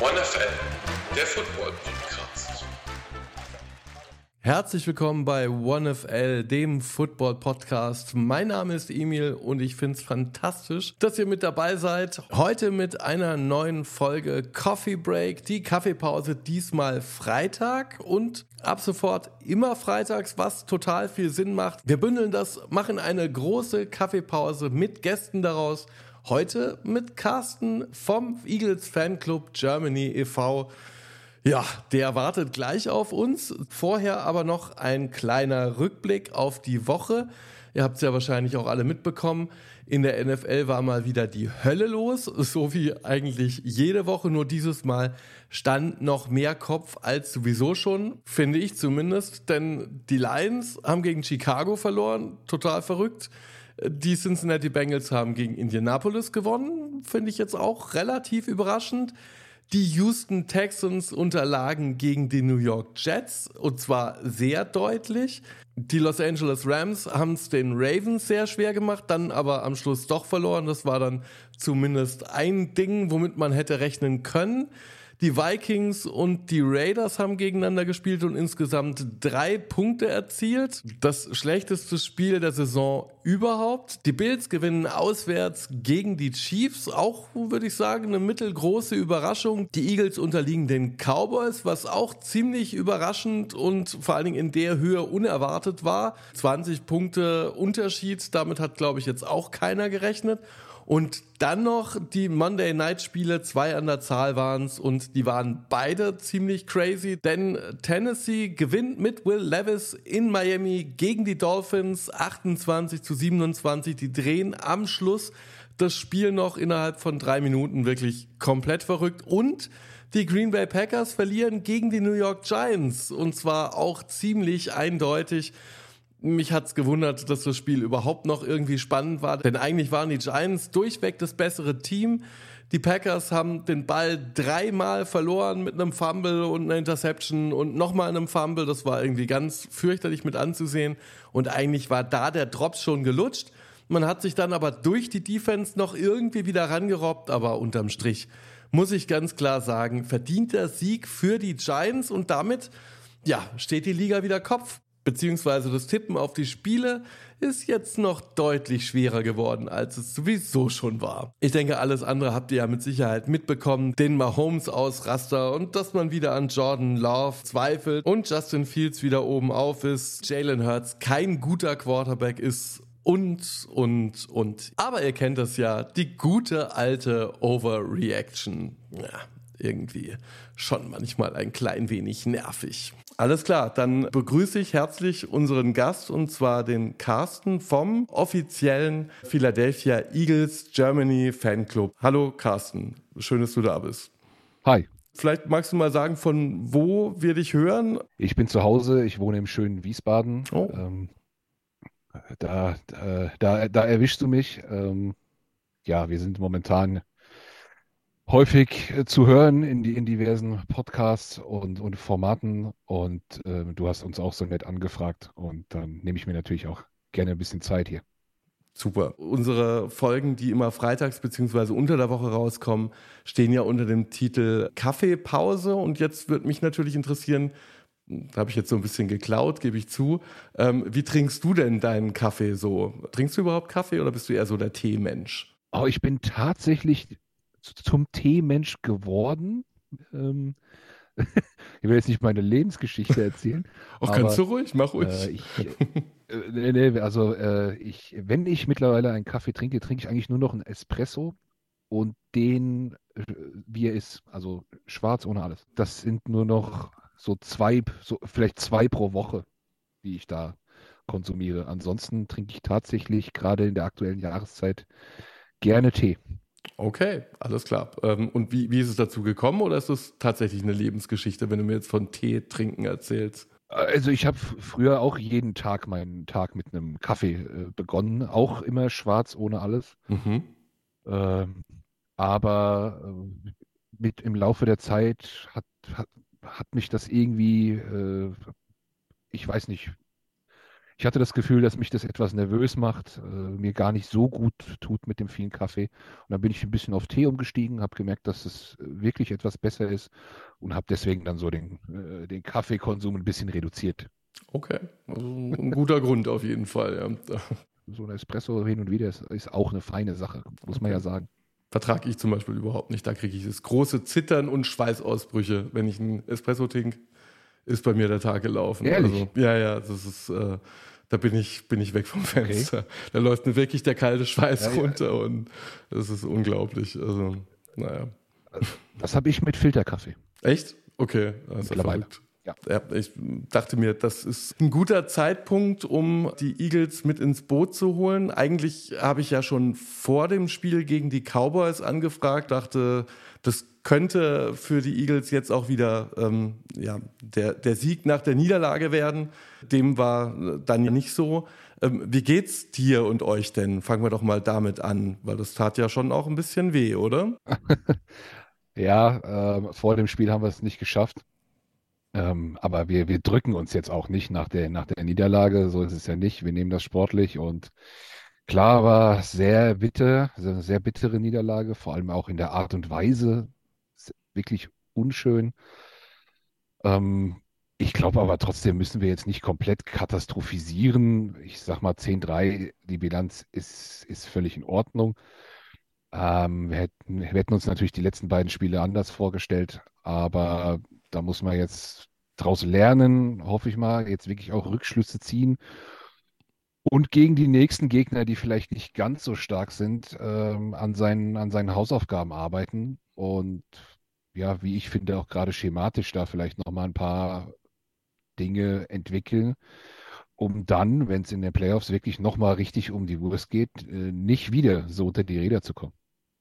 OneFL, der Football Podcast. Herzlich willkommen bei OneFL, dem Football Podcast. Mein Name ist Emil und ich finde es fantastisch, dass ihr mit dabei seid. Heute mit einer neuen Folge Coffee Break, die Kaffeepause diesmal Freitag und ab sofort immer freitags, was total viel Sinn macht. Wir bündeln das, machen eine große Kaffeepause mit Gästen daraus. Heute mit Carsten vom Eagles Fanclub Germany e.V. Ja, der wartet gleich auf uns. Vorher aber noch ein kleiner Rückblick auf die Woche. Ihr habt es ja wahrscheinlich auch alle mitbekommen. In der NFL war mal wieder die Hölle los, so wie eigentlich jede Woche. Nur dieses Mal stand noch mehr Kopf als sowieso schon, finde ich zumindest. Denn die Lions haben gegen Chicago verloren, total verrückt. Die Cincinnati Bengals haben gegen Indianapolis gewonnen, finde ich jetzt auch relativ überraschend. Die Houston Texans unterlagen gegen die New York Jets und zwar sehr deutlich. Die Los Angeles Rams haben es den Ravens sehr schwer gemacht, dann aber am Schluss doch verloren. Das war dann zumindest ein Ding, womit man hätte rechnen können. Die Vikings und die Raiders haben gegeneinander gespielt und insgesamt drei Punkte erzielt. Das schlechteste Spiel der Saison überhaupt. Die Bills gewinnen auswärts gegen die Chiefs. Auch, würde ich sagen, eine mittelgroße Überraschung. Die Eagles unterliegen den Cowboys, was auch ziemlich überraschend und vor allen Dingen in der Höhe unerwartet war. 20 Punkte Unterschied. Damit hat, glaube ich, jetzt auch keiner gerechnet. Und dann noch die Monday Night Spiele, zwei an der Zahl waren es und die waren beide ziemlich crazy, denn Tennessee gewinnt mit Will Levis in Miami gegen die Dolphins 28 zu 27. Die drehen am Schluss das Spiel noch innerhalb von drei Minuten wirklich komplett verrückt und die Green Bay Packers verlieren gegen die New York Giants und zwar auch ziemlich eindeutig. Mich hat's gewundert, dass das Spiel überhaupt noch irgendwie spannend war, denn eigentlich waren die Giants durchweg das bessere Team. Die Packers haben den Ball dreimal verloren mit einem Fumble und einer Interception und nochmal einem Fumble. Das war irgendwie ganz fürchterlich mit anzusehen. Und eigentlich war da der Drops schon gelutscht. Man hat sich dann aber durch die Defense noch irgendwie wieder rangerobbt, aber unterm Strich muss ich ganz klar sagen, verdienter Sieg für die Giants und damit, ja, steht die Liga wieder Kopf beziehungsweise das Tippen auf die Spiele ist jetzt noch deutlich schwerer geworden, als es sowieso schon war. Ich denke, alles andere habt ihr ja mit Sicherheit mitbekommen. Den Mahomes Ausraster und dass man wieder an Jordan Love zweifelt und Justin Fields wieder oben auf ist. Jalen Hurts kein guter Quarterback ist und, und, und. Aber ihr kennt das ja, die gute alte Overreaction. Ja, irgendwie schon manchmal ein klein wenig nervig. Alles klar, dann begrüße ich herzlich unseren Gast und zwar den Carsten vom offiziellen Philadelphia Eagles Germany Fanclub. Hallo Carsten, schön, dass du da bist. Hi. Vielleicht magst du mal sagen, von wo wir dich hören? Ich bin zu Hause, ich wohne im schönen Wiesbaden. Oh. Ähm, da, da, da, da erwischst du mich. Ähm, ja, wir sind momentan häufig äh, zu hören in, die, in diversen Podcasts und, und Formaten. Und äh, du hast uns auch so nett angefragt. Und dann nehme ich mir natürlich auch gerne ein bisschen Zeit hier. Super. Unsere Folgen, die immer freitags beziehungsweise unter der Woche rauskommen, stehen ja unter dem Titel Kaffeepause. Und jetzt würde mich natürlich interessieren, da habe ich jetzt so ein bisschen geklaut, gebe ich zu. Ähm, wie trinkst du denn deinen Kaffee so? Trinkst du überhaupt Kaffee oder bist du eher so der Teemensch? Oh, ich bin tatsächlich zum Teemensch geworden. Ähm, ich will jetzt nicht meine Lebensgeschichte erzählen. Auch aber, kannst du ruhig, mach ruhig. Äh, ich, äh, nee, also äh, ich, wenn ich mittlerweile einen Kaffee trinke, trinke ich eigentlich nur noch einen Espresso und den, äh, wie er ist, also schwarz ohne alles. Das sind nur noch so zwei, so vielleicht zwei pro Woche, die ich da konsumiere. Ansonsten trinke ich tatsächlich gerade in der aktuellen Jahreszeit gerne Tee. Okay, alles klar. Ähm, und wie, wie ist es dazu gekommen oder ist es tatsächlich eine Lebensgeschichte, wenn du mir jetzt von Tee trinken erzählst? Also ich habe früher auch jeden Tag meinen Tag mit einem Kaffee äh, begonnen, auch immer schwarz ohne alles. Mhm. Ähm, aber äh, mit im Laufe der Zeit hat, hat, hat mich das irgendwie, äh, ich weiß nicht, ich hatte das Gefühl, dass mich das etwas nervös macht, äh, mir gar nicht so gut tut mit dem vielen Kaffee. Und dann bin ich ein bisschen auf Tee umgestiegen, habe gemerkt, dass es wirklich etwas besser ist und habe deswegen dann so den, äh, den Kaffeekonsum ein bisschen reduziert. Okay, also ein guter Grund auf jeden Fall. Ja. So ein Espresso hin und wieder ist, ist auch eine feine Sache, muss man ja sagen. Vertrage ich zum Beispiel überhaupt nicht. Da kriege ich das große Zittern und Schweißausbrüche, wenn ich einen Espresso trinke ist bei mir der Tag gelaufen. Ehrlich? Also, ja, ja, das ist, äh, da bin ich, bin ich weg vom Fenster. Okay. Da läuft mir wirklich der kalte Schweiß ja, runter ja. und das ist unglaublich. Also, naja. Das habe ich mit Filterkaffee. Echt? Okay, das ist ja verrückt. Ja. ja. ich dachte mir, das ist ein guter Zeitpunkt, um die Eagles mit ins Boot zu holen. Eigentlich habe ich ja schon vor dem Spiel gegen die Cowboys angefragt, dachte, das könnte für die Eagles jetzt auch wieder ähm, ja, der, der Sieg nach der Niederlage werden. Dem war dann nicht so. Ähm, wie geht's dir und euch denn? Fangen wir doch mal damit an, weil das tat ja schon auch ein bisschen weh, oder? ja, äh, vor dem Spiel haben wir es nicht geschafft. Ähm, aber wir, wir drücken uns jetzt auch nicht nach der, nach der Niederlage. So ist es ja nicht. Wir nehmen das sportlich und klar war sehr bitter, eine sehr bittere Niederlage, vor allem auch in der Art und Weise, wirklich unschön. Ähm, ich glaube aber trotzdem müssen wir jetzt nicht komplett katastrophisieren. Ich sag mal 10-3, die Bilanz ist, ist völlig in Ordnung. Ähm, wir, hätten, wir hätten uns natürlich die letzten beiden Spiele anders vorgestellt, aber da muss man jetzt draus lernen, hoffe ich mal, jetzt wirklich auch Rückschlüsse ziehen und gegen die nächsten Gegner, die vielleicht nicht ganz so stark sind, ähm, an, seinen, an seinen Hausaufgaben arbeiten und ja, wie ich finde, auch gerade schematisch da vielleicht nochmal ein paar Dinge entwickeln, um dann, wenn es in den Playoffs wirklich nochmal richtig um die Wurst geht, äh, nicht wieder so unter die Räder zu kommen.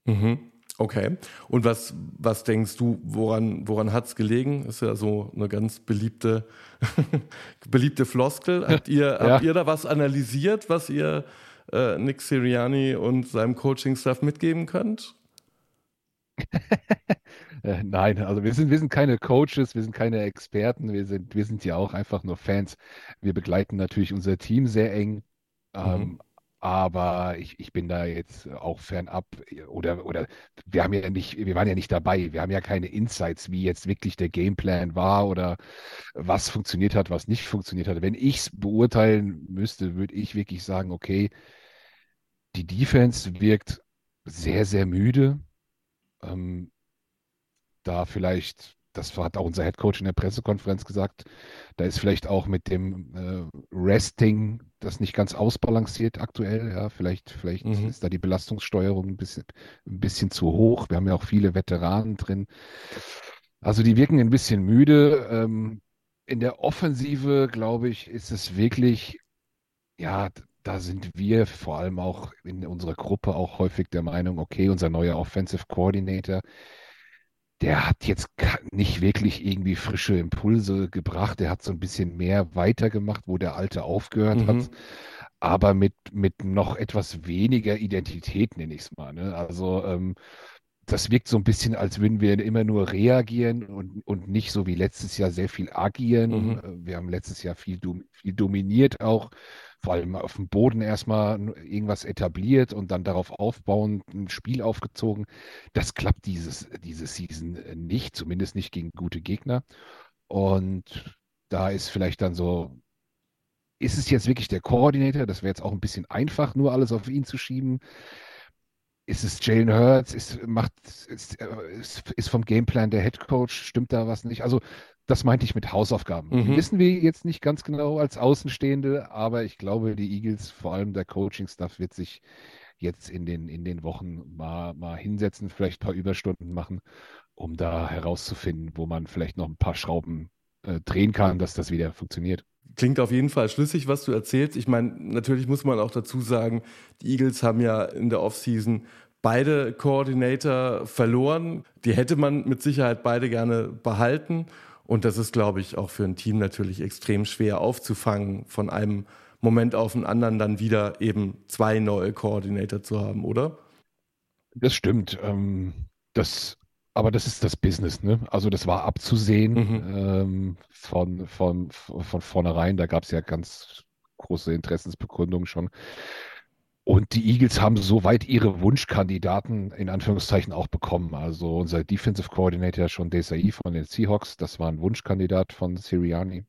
Mhm. Okay. Und was, was denkst du, woran, woran hat es gelegen? Ist ja so eine ganz beliebte, beliebte Floskel. Habt ihr, ja. habt ihr da was analysiert, was ihr äh, Nick Siriani und seinem Coaching-Staff mitgeben könnt? Äh, nein, also wir sind, wir sind keine Coaches, wir sind keine Experten, wir sind, wir sind ja auch einfach nur Fans. Wir begleiten natürlich unser Team sehr eng, ähm, mhm. Aber ich, ich bin da jetzt auch fernab oder, oder wir haben ja nicht, wir waren ja nicht dabei, wir haben ja keine Insights, wie jetzt wirklich der Gameplan war oder was funktioniert hat, was nicht funktioniert hat. Wenn ich es beurteilen müsste, würde ich wirklich sagen, okay, die Defense wirkt sehr, sehr müde. Ähm, da vielleicht, das hat auch unser Head Coach in der Pressekonferenz gesagt, da ist vielleicht auch mit dem äh, Resting das nicht ganz ausbalanciert aktuell. Ja, vielleicht, vielleicht mhm. ist da die Belastungssteuerung ein bisschen, ein bisschen zu hoch. Wir haben ja auch viele Veteranen drin. Also die wirken ein bisschen müde. Ähm, in der Offensive, glaube ich, ist es wirklich, ja, da sind wir vor allem auch in unserer Gruppe auch häufig der Meinung, okay, unser neuer Offensive Coordinator, der hat jetzt nicht wirklich irgendwie frische Impulse gebracht. Der hat so ein bisschen mehr weitergemacht, wo der alte aufgehört mhm. hat. Aber mit, mit noch etwas weniger Identität, nenne ich es mal. Ne? Also ähm, das wirkt so ein bisschen, als würden wir immer nur reagieren und, und nicht so wie letztes Jahr sehr viel agieren. Mhm. Äh, wir haben letztes Jahr viel, viel dominiert auch vor allem auf dem Boden erstmal irgendwas etabliert und dann darauf aufbauen, ein Spiel aufgezogen. Das klappt dieses, diese Season nicht, zumindest nicht gegen gute Gegner. Und da ist vielleicht dann so, ist es jetzt wirklich der Koordinator? Das wäre jetzt auch ein bisschen einfach, nur alles auf ihn zu schieben. Ist es Jalen Hurts? Ist, macht, ist, ist, ist vom Gameplan der Head Coach? Stimmt da was nicht? Also das meinte ich mit Hausaufgaben. Mhm. Wissen wir jetzt nicht ganz genau als Außenstehende, aber ich glaube, die Eagles, vor allem der Coaching-Staff, wird sich jetzt in den, in den Wochen mal, mal hinsetzen, vielleicht ein paar Überstunden machen, um da herauszufinden, wo man vielleicht noch ein paar Schrauben äh, drehen kann, dass das wieder funktioniert. Klingt auf jeden Fall schlüssig, was du erzählst. Ich meine, natürlich muss man auch dazu sagen, die Eagles haben ja in der Offseason beide Koordinator verloren. Die hätte man mit Sicherheit beide gerne behalten. Und das ist, glaube ich, auch für ein Team natürlich extrem schwer aufzufangen, von einem Moment auf den anderen dann wieder eben zwei neue Koordinator zu haben, oder? Das stimmt. Ähm, das, aber das ist das Business, ne? Also das war abzusehen mhm. ähm, von, von, von vornherein. Da gab es ja ganz große Interessensbekundungen schon. Und die Eagles haben soweit ihre Wunschkandidaten in Anführungszeichen auch bekommen. Also unser Defensive Coordinator schon Desai von den Seahawks, das war ein Wunschkandidat von Siriani.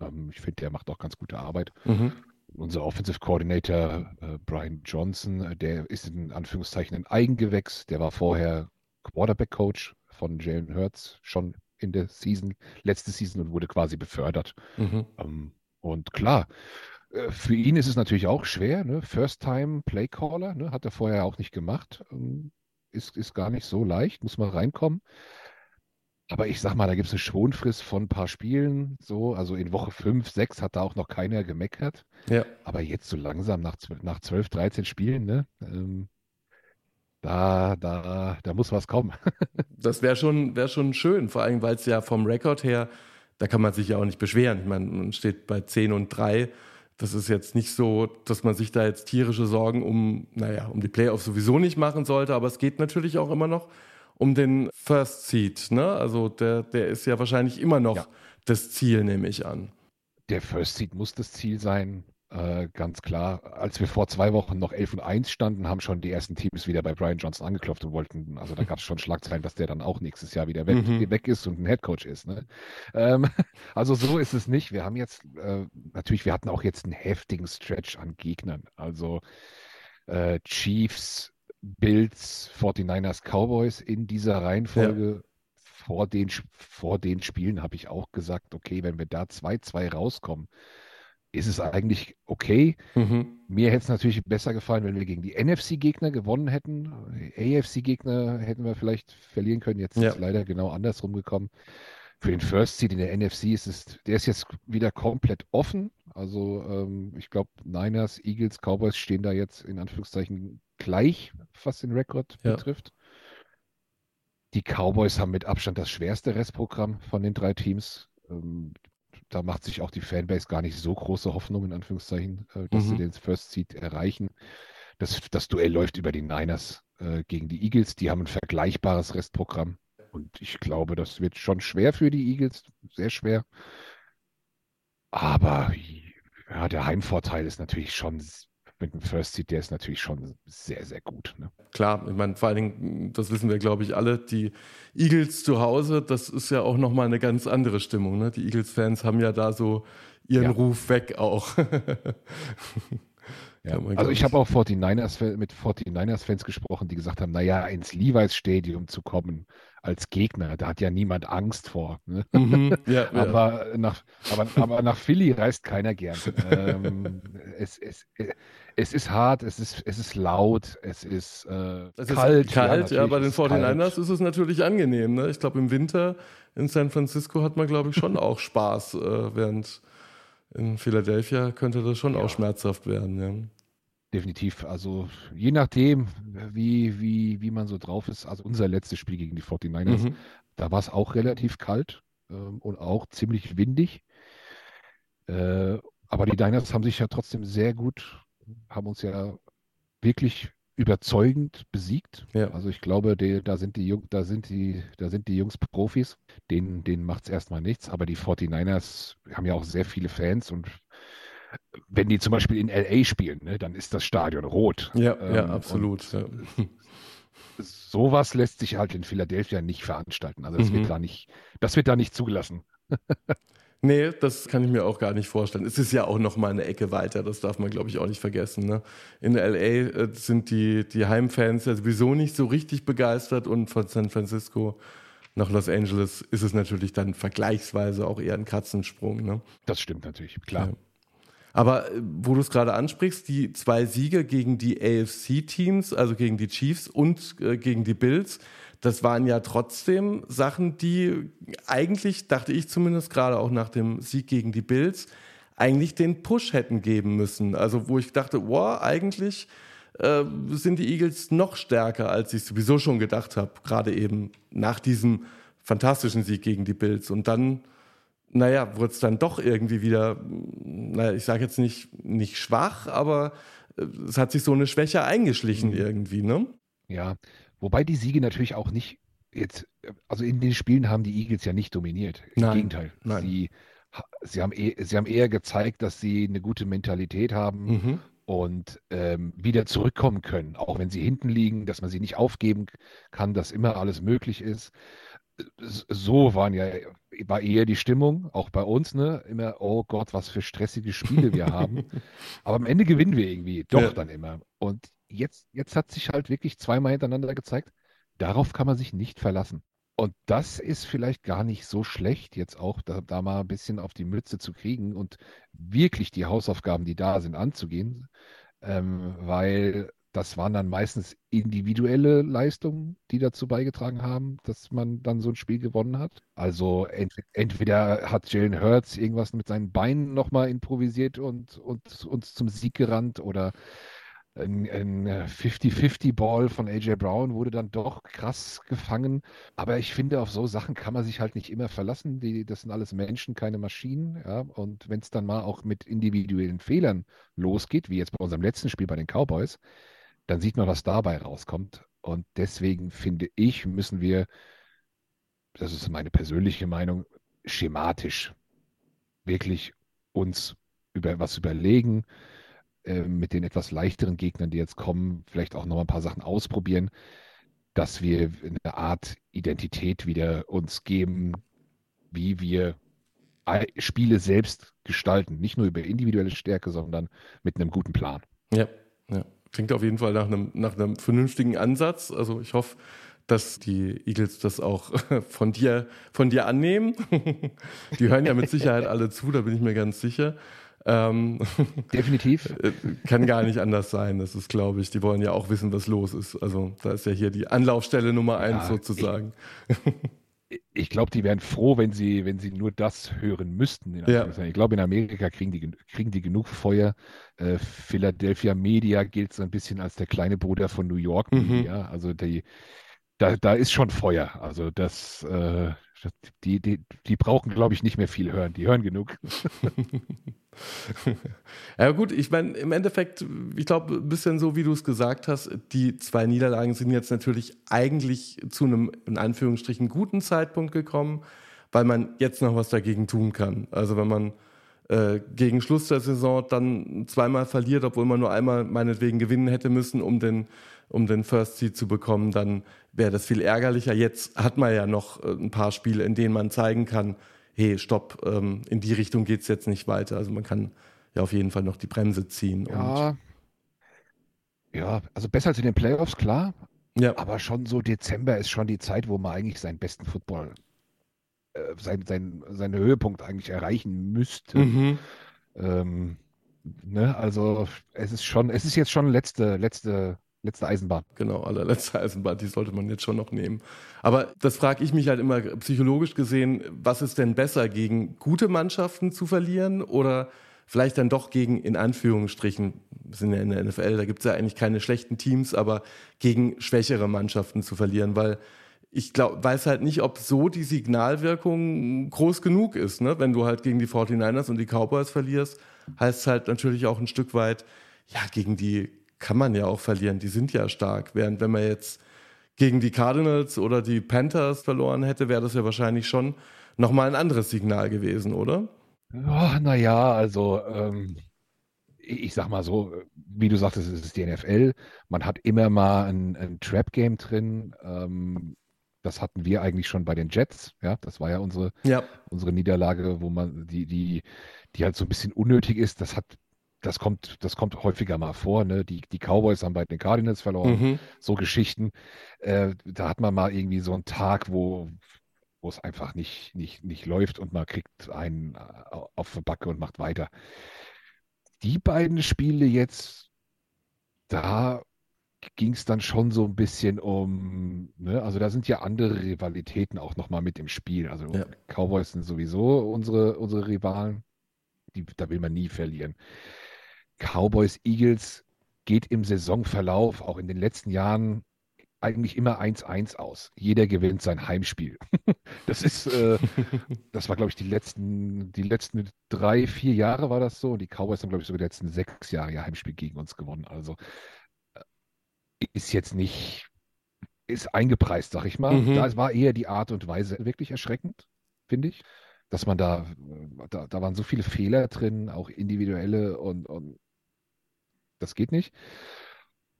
Ähm, ich finde, der macht auch ganz gute Arbeit. Mhm. Unser Offensive Coordinator äh, Brian Johnson, äh, der ist in Anführungszeichen ein Eigengewächs. Der war vorher Quarterback Coach von Jalen Hurts schon in der Season, letzte Season und wurde quasi befördert. Mhm. Ähm, und klar, für ihn ist es natürlich auch schwer, ne? First-Time Playcaller, ne? hat er vorher auch nicht gemacht. Ähm, ist, ist gar nicht so leicht, muss man reinkommen. Aber ich sag mal, da gibt es eine Schonfrist von ein paar Spielen. So, also in Woche 5, 6 hat da auch noch keiner gemeckert. Ja. Aber jetzt so langsam nach, nach 12, 13 Spielen, ne? Ähm, da, da, da muss was kommen. das wäre schon, wär schon schön, vor allem, weil es ja vom Rekord her, da kann man sich ja auch nicht beschweren. Ich meine, man steht bei 10 und 3 das ist jetzt nicht so, dass man sich da jetzt tierische Sorgen um, naja, um die Playoffs sowieso nicht machen sollte, aber es geht natürlich auch immer noch um den First Seed. Ne? Also der, der ist ja wahrscheinlich immer noch ja. das Ziel, nehme ich an. Der First Seed muss das Ziel sein. Äh, ganz klar. Als wir vor zwei Wochen noch 11 und 1 standen, haben schon die ersten Teams wieder bei Brian Johnson angeklopft und wollten, also da gab es schon Schlagzeilen, dass der dann auch nächstes Jahr wieder weg, mhm. weg ist und ein Headcoach ist. Ne? Ähm, also so ist es nicht. Wir haben jetzt, äh, natürlich, wir hatten auch jetzt einen heftigen Stretch an Gegnern. Also äh, Chiefs, Bills, 49ers, Cowboys in dieser Reihenfolge. Ja vor den, vor den Spielen habe ich auch gesagt, okay, wenn wir da 2-2 rauskommen, ist es eigentlich okay. Mhm. Mir hätte es natürlich besser gefallen, wenn wir gegen die NFC-Gegner gewonnen hätten. AFC-Gegner hätten wir vielleicht verlieren können. Jetzt ja. ist es leider genau andersrum gekommen. Für den First Seed in der NFC ist es, der ist jetzt wieder komplett offen. Also ähm, ich glaube, Niners, Eagles, Cowboys stehen da jetzt in Anführungszeichen gleich, was den Rekord ja. betrifft. Die Cowboys haben mit Abstand das schwerste Restprogramm von den drei Teams. Ähm, da macht sich auch die Fanbase gar nicht so große Hoffnung, in Anführungszeichen, äh, dass mhm. sie den First Seed erreichen. Das, das Duell läuft über die Niners äh, gegen die Eagles. Die haben ein vergleichbares Restprogramm. Und ich glaube, das wird schon schwer für die Eagles, sehr schwer. Aber ja, der Heimvorteil ist natürlich schon mit dem First Seed, der ist natürlich schon sehr, sehr gut. Ne? Klar, ich meine, vor allen Dingen, das wissen wir, glaube ich, alle, die Eagles zu Hause, das ist ja auch nochmal eine ganz andere Stimmung. Ne? Die Eagles-Fans haben ja da so ihren ja. Ruf weg auch. Ja, also ich habe auch 49ers, mit 49ers-Fans gesprochen, die gesagt haben, naja, ins Levi's Stadium zu kommen als Gegner, da hat ja niemand Angst vor. Ne? Mhm, ja, aber, ja. Nach, aber, aber nach Philly reist keiner gern. ähm, es, es, es ist hart, es ist, es ist laut, es ist, äh, es kalt. Ist kalt, ja, ja bei den 49ers kalt. ist es natürlich angenehm. Ne? Ich glaube, im Winter in San Francisco hat man, glaube ich, schon auch Spaß, äh, während in Philadelphia könnte das schon ja. auch schmerzhaft werden. Ja. Definitiv. Also je nachdem, wie, wie, wie man so drauf ist. Also unser letztes Spiel gegen die 49ers, mhm. da war es auch relativ kalt ähm, und auch ziemlich windig. Äh, aber die Niners haben sich ja trotzdem sehr gut, haben uns ja wirklich überzeugend besiegt. Ja. Also ich glaube, die, da, sind die, da, sind die, da sind die Jungs Profis. Denen, denen macht es erstmal nichts. Aber die 49ers haben ja auch sehr viele Fans und wenn die zum Beispiel in LA spielen, ne, dann ist das Stadion rot. Ja, ähm, ja absolut. Ja. Sowas lässt sich halt in Philadelphia nicht veranstalten. Also das, mhm. wird, da nicht, das wird da nicht zugelassen. Nee, das kann ich mir auch gar nicht vorstellen. Es ist ja auch noch mal eine Ecke weiter, das darf man, glaube ich, auch nicht vergessen. Ne? In LA äh, sind die, die Heimfans ja sowieso nicht so richtig begeistert und von San Francisco nach Los Angeles ist es natürlich dann vergleichsweise auch eher ein Katzensprung. Ne? Das stimmt natürlich, klar. Ja. Aber äh, wo du es gerade ansprichst, die zwei Siege gegen die AFC-Teams, also gegen die Chiefs und äh, gegen die Bills, das waren ja trotzdem Sachen, die eigentlich, dachte ich zumindest gerade auch nach dem Sieg gegen die Bills, eigentlich den Push hätten geben müssen. Also wo ich dachte, wow, eigentlich äh, sind die Eagles noch stärker, als ich sowieso schon gedacht habe, gerade eben nach diesem fantastischen Sieg gegen die Bills. Und dann, naja, wurde es dann doch irgendwie wieder, naja, ich sage jetzt nicht, nicht schwach, aber äh, es hat sich so eine Schwäche eingeschlichen mhm. irgendwie, ne? Ja, Wobei die Siege natürlich auch nicht jetzt, also in den Spielen haben die Eagles ja nicht dominiert. Im nein, Gegenteil. Nein. Sie sie haben, eh, sie haben eher gezeigt, dass sie eine gute Mentalität haben Mhm. und ähm, wieder zurückkommen können, auch wenn sie hinten liegen, dass man sie nicht aufgeben kann, dass immer alles möglich ist. So waren ja, war eher die Stimmung, auch bei uns, ne? Immer, oh Gott, was für stressige Spiele wir haben. Aber am Ende gewinnen wir irgendwie, doch Ja. dann immer. Und jetzt, jetzt hat sich halt wirklich zweimal hintereinander gezeigt, darauf kann man sich nicht verlassen. Und das ist vielleicht gar nicht so schlecht, jetzt auch da, da mal ein bisschen auf die Mütze zu kriegen und wirklich die Hausaufgaben, die da sind, anzugehen, ähm, weil das waren dann meistens individuelle Leistungen, die dazu beigetragen haben, dass man dann so ein Spiel gewonnen hat. Also ent entweder hat Jalen Hurts irgendwas mit seinen Beinen nochmal improvisiert und, und uns zum Sieg gerannt oder ein, ein 50-50-Ball von AJ Brown wurde dann doch krass gefangen. Aber ich finde, auf so Sachen kann man sich halt nicht immer verlassen. Die, das sind alles Menschen, keine Maschinen. Ja? Und wenn es dann mal auch mit individuellen Fehlern losgeht, wie jetzt bei unserem letzten Spiel bei den Cowboys, dann sieht man, was dabei rauskommt. Und deswegen finde ich, müssen wir, das ist meine persönliche Meinung, schematisch wirklich uns über was überlegen, äh, mit den etwas leichteren Gegnern, die jetzt kommen, vielleicht auch noch mal ein paar Sachen ausprobieren, dass wir eine Art Identität wieder uns geben, wie wir Spiele selbst gestalten. Nicht nur über individuelle Stärke, sondern mit einem guten Plan. Ja, ja. Klingt auf jeden Fall nach einem, nach einem vernünftigen Ansatz. Also ich hoffe, dass die Eagles das auch von dir, von dir annehmen. Die hören ja mit Sicherheit alle zu, da bin ich mir ganz sicher. Ähm, Definitiv. äh, kann gar nicht anders sein. Das ist, glaube ich, die wollen ja auch wissen, was los ist. Also da ist ja hier die Anlaufstelle Nummer eins Ja, sozusagen. Ich glaube, die wären froh, wenn sie, wenn sie nur das hören müssten. Ja. Ich glaube, in Amerika kriegen die, gen- kriegen die genug Feuer. Äh, Philadelphia Media gilt so ein bisschen als der kleine Bruder von New York Mhm. Media. Also die, da, da ist schon Feuer. Also das, äh, das- die, die, die brauchen, glaube ich, nicht mehr viel hören. Die hören genug. Ja gut, ich meine, im Endeffekt, ich glaube, ein bisschen so, wie du es gesagt hast, die zwei Niederlagen sind jetzt natürlich eigentlich zu einem, in Anführungsstrichen, guten Zeitpunkt gekommen, weil man jetzt noch was dagegen tun kann. Also wenn man äh, gegen Schluss der Saison dann zweimal verliert, obwohl man nur einmal meinetwegen gewinnen hätte müssen, um den, um den First Seed zu bekommen, dann wäre das viel ärgerlicher. Jetzt hat man ja noch äh, ein paar Spiele, in denen man zeigen kann, hey, stopp, ähm, in die Richtung geht es jetzt nicht weiter. Also man kann ja auf jeden Fall noch die Bremse ziehen. Ja. Ja, also besser als in den Playoffs, klar. ja, Aber schon so Dezember ist schon die Zeit, wo man eigentlich seinen besten Football, äh, sein, sein, seinen Höhepunkt eigentlich erreichen müsste. mhm. Ähm, ne, also es ist schon, es ist jetzt schon letzte, letzte, letzte Eisenbahn. Genau, allerletzte Eisenbahn, die sollte man jetzt schon noch nehmen. Aber das frage ich mich halt immer psychologisch gesehen, was ist denn besser, gegen gute Mannschaften zu verlieren oder vielleicht dann doch gegen, in Anführungsstrichen, wir sind ja in der NFL, da gibt es ja eigentlich keine schlechten Teams, aber gegen schwächere Mannschaften zu verlieren, weil ich glaub, weiß halt nicht, ob so die Signalwirkung groß genug ist. Ne? Wenn du halt gegen die 49ers und die Cowboys verlierst, heißt es halt natürlich auch ein Stück weit, ja, gegen die kann man ja auch verlieren, die sind ja stark. Während wenn man jetzt gegen die Cardinals oder die Panthers verloren hätte, wäre das ja wahrscheinlich schon nochmal ein anderes Signal gewesen, oder? Ja, naja, also ähm, ich ich sag mal so, wie du sagtest, es ist die NFL. Man hat immer mal ein, ein Trap-Game drin. Ähm, das hatten wir eigentlich schon bei den Jets. Ja, das war ja unsere, Ja. unsere Niederlage, wo man die, die, die halt so ein bisschen unnötig ist. Das hat, das kommt, das kommt häufiger mal vor. Ne? Die, die Cowboys haben bei den Cardinals verloren. Mhm. so Geschichten. Äh, da hat man mal irgendwie so einen Tag, wo, wo es einfach nicht, nicht, nicht läuft und man kriegt einen äh, auf die Backe und macht weiter. Die beiden Spiele jetzt, da ging es dann schon so ein bisschen um, ne? Also da sind ja andere Rivalitäten auch nochmal mit im Spiel. Also Ja. Cowboys sind sowieso unsere, unsere Rivalen. Die, da will man nie verlieren. Cowboys, Eagles geht im Saisonverlauf auch in den letzten Jahren eigentlich immer 1-1 aus. Jeder gewinnt sein Heimspiel. Das ist, äh, das war, glaube ich, die letzten, die letzten drei, vier Jahre war das so. Und die Cowboys haben, glaube ich, sogar die letzten sechs Jahre ihr Heimspiel gegen uns gewonnen. Also äh, ist jetzt nicht, ist eingepreist, sag ich mal. Mhm. Da war eher die Art und Weise wirklich erschreckend, finde ich. dass man da, da, da waren so viele Fehler drin, auch individuelle und, und das geht nicht.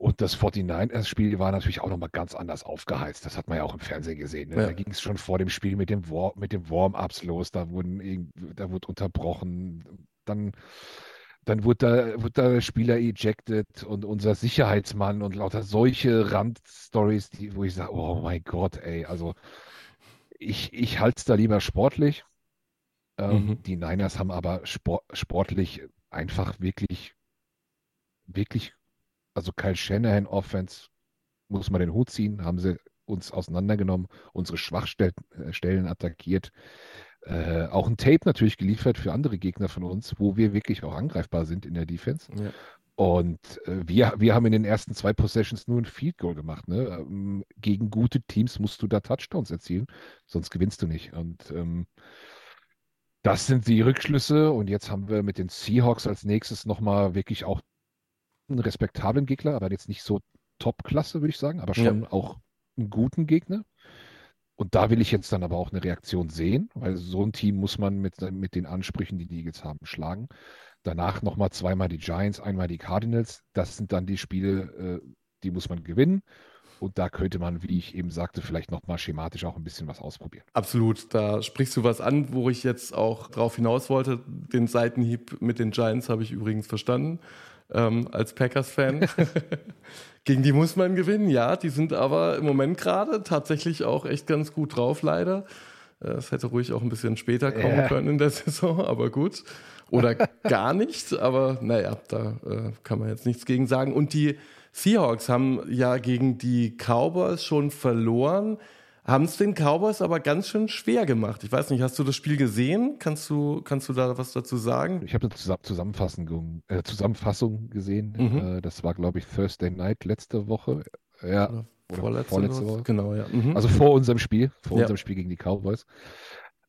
Und das 49ers-Spiel war natürlich auch nochmal ganz anders aufgeheizt. Das hat man ja auch im Fernsehen gesehen. Ne? Ja. Da ging es schon vor dem Spiel mit dem, War mit dem Warm-Ups los. Da, wurden, da wurde unterbrochen. Dann, dann wurde, da, wurde der Spieler ejected und unser Sicherheitsmann und lauter solche Randstories, wo ich sage, oh mein Gott, ey. Also ich, ich halte es da lieber sportlich. Ähm, mhm. Die Niners haben aber sport, sportlich einfach wirklich, wirklich also Kyle Shanahan Offense muss man den Hut ziehen, haben sie uns auseinandergenommen, unsere Schwachstellen äh, attackiert. Äh, auch ein Tape natürlich geliefert für andere Gegner von uns, wo wir wirklich auch angreifbar sind in der Defense. Ja. Und äh, wir, wir haben in den ersten zwei Possessions nur ein Field Goal gemacht. Ne? Ähm, gegen gute Teams musst du da Touchdowns erzielen, sonst gewinnst du nicht. Und ähm, das sind die Rückschlüsse. Und jetzt haben wir mit den Seahawks als nächstes nochmal wirklich auch einen respektablen Gegner, aber jetzt nicht so Top-Klasse, würde ich sagen, aber schon ja. auch einen guten Gegner. Und da will ich jetzt dann aber auch eine Reaktion sehen, weil so ein Team muss man mit, mit den Ansprüchen, die die Eagles haben, schlagen. Danach nochmal zweimal die Giants, einmal die Cardinals. Das sind dann die Spiele, äh, die muss man gewinnen. Und da könnte man, wie ich eben sagte, vielleicht nochmal schematisch auch ein bisschen was ausprobieren. Absolut, da sprichst du was an, wo ich jetzt auch drauf hinaus wollte. Den Seitenhieb mit den Giants habe ich übrigens verstanden ähm, als Packers-Fan. Gegen die muss man gewinnen, ja. Die sind aber im Moment gerade tatsächlich auch echt ganz gut drauf, leider. Äh, es hätte ruhig auch ein bisschen später kommen yeah. können in der Saison, aber gut. Oder gar nicht, aber naja, da äh, kann man jetzt nichts gegen sagen. Und die Seahawks haben ja gegen die Cowboys schon verloren haben es den Cowboys aber ganz schön schwer gemacht. Ich weiß nicht, hast du das Spiel gesehen? Kannst du, kannst du da was dazu sagen? Ich habe eine Zusammenfassung, äh, Zusammenfassung gesehen. Mhm. Äh, das war, glaube ich, Thursday Night letzte Woche. Ja, oder, oder vorletzte, vorletzte Woche. Genau, ja. Mhm. Also vor unserem Spiel, vor ja. unserem Spiel gegen die Cowboys.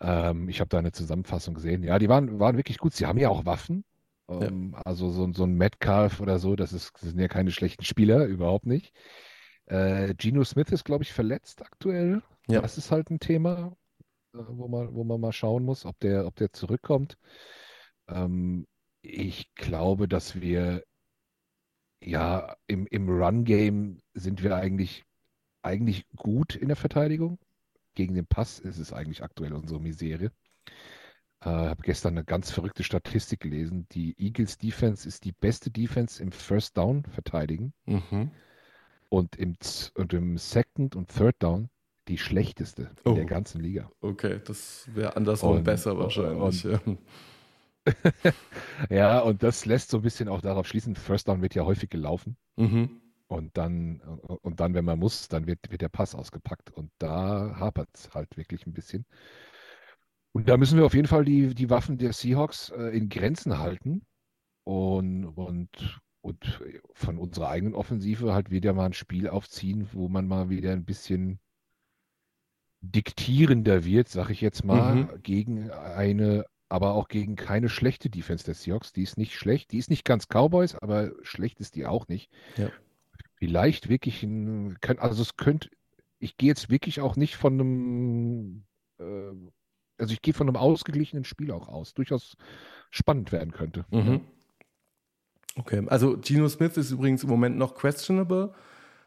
Ähm, ich habe da eine Zusammenfassung gesehen. Ja, die waren, waren wirklich gut. Sie haben ja auch Waffen. Ähm, ja. Also so, so ein Metcalf oder so, das, ist, das sind ja keine schlechten Spieler, überhaupt nicht. Äh, Geno Smith ist, glaube ich, verletzt aktuell. Ja. Das ist halt ein Thema, äh, wo man, wo man mal schauen muss, ob der, ob der zurückkommt. Ähm, ich glaube, dass wir ja im, im Run-Game sind wir eigentlich, eigentlich gut in der Verteidigung. Gegen den Pass ist es eigentlich aktuell unsere Misere. Ich äh, habe gestern eine ganz verrückte Statistik gelesen. Die Eagles Defense ist die beste Defense im First Down verteidigen. Mhm und im, und im Second und Third Down die schlechteste oh. in der ganzen Liga. Okay, das wäre andersrum und, besser wahrscheinlich. Und, ja. ja, und das lässt so ein bisschen auch darauf schließen, First Down wird ja häufig gelaufen. Mhm. Und dann, und dann, wenn man muss, dann wird, wird der Pass ausgepackt. Und da hapert es halt wirklich ein bisschen. Und da müssen wir auf jeden Fall die, die Waffen der Seahawks äh, in Grenzen halten. Und, und und von unserer eigenen Offensive halt wieder mal ein Spiel aufziehen, wo man mal wieder ein bisschen diktierender wird, sag ich jetzt mal, mhm. gegen eine, aber auch gegen keine schlechte Defense der Seahawks. Die ist nicht schlecht, die ist nicht ganz Cowboys, aber schlecht ist die auch nicht. Ja. Vielleicht wirklich ein, also es könnte, ich gehe jetzt wirklich auch nicht von einem, äh, also ich gehe von einem ausgeglichenen Spiel auch aus, durchaus spannend werden könnte. Mhm. Okay, also Geno Smith ist übrigens im Moment noch questionable.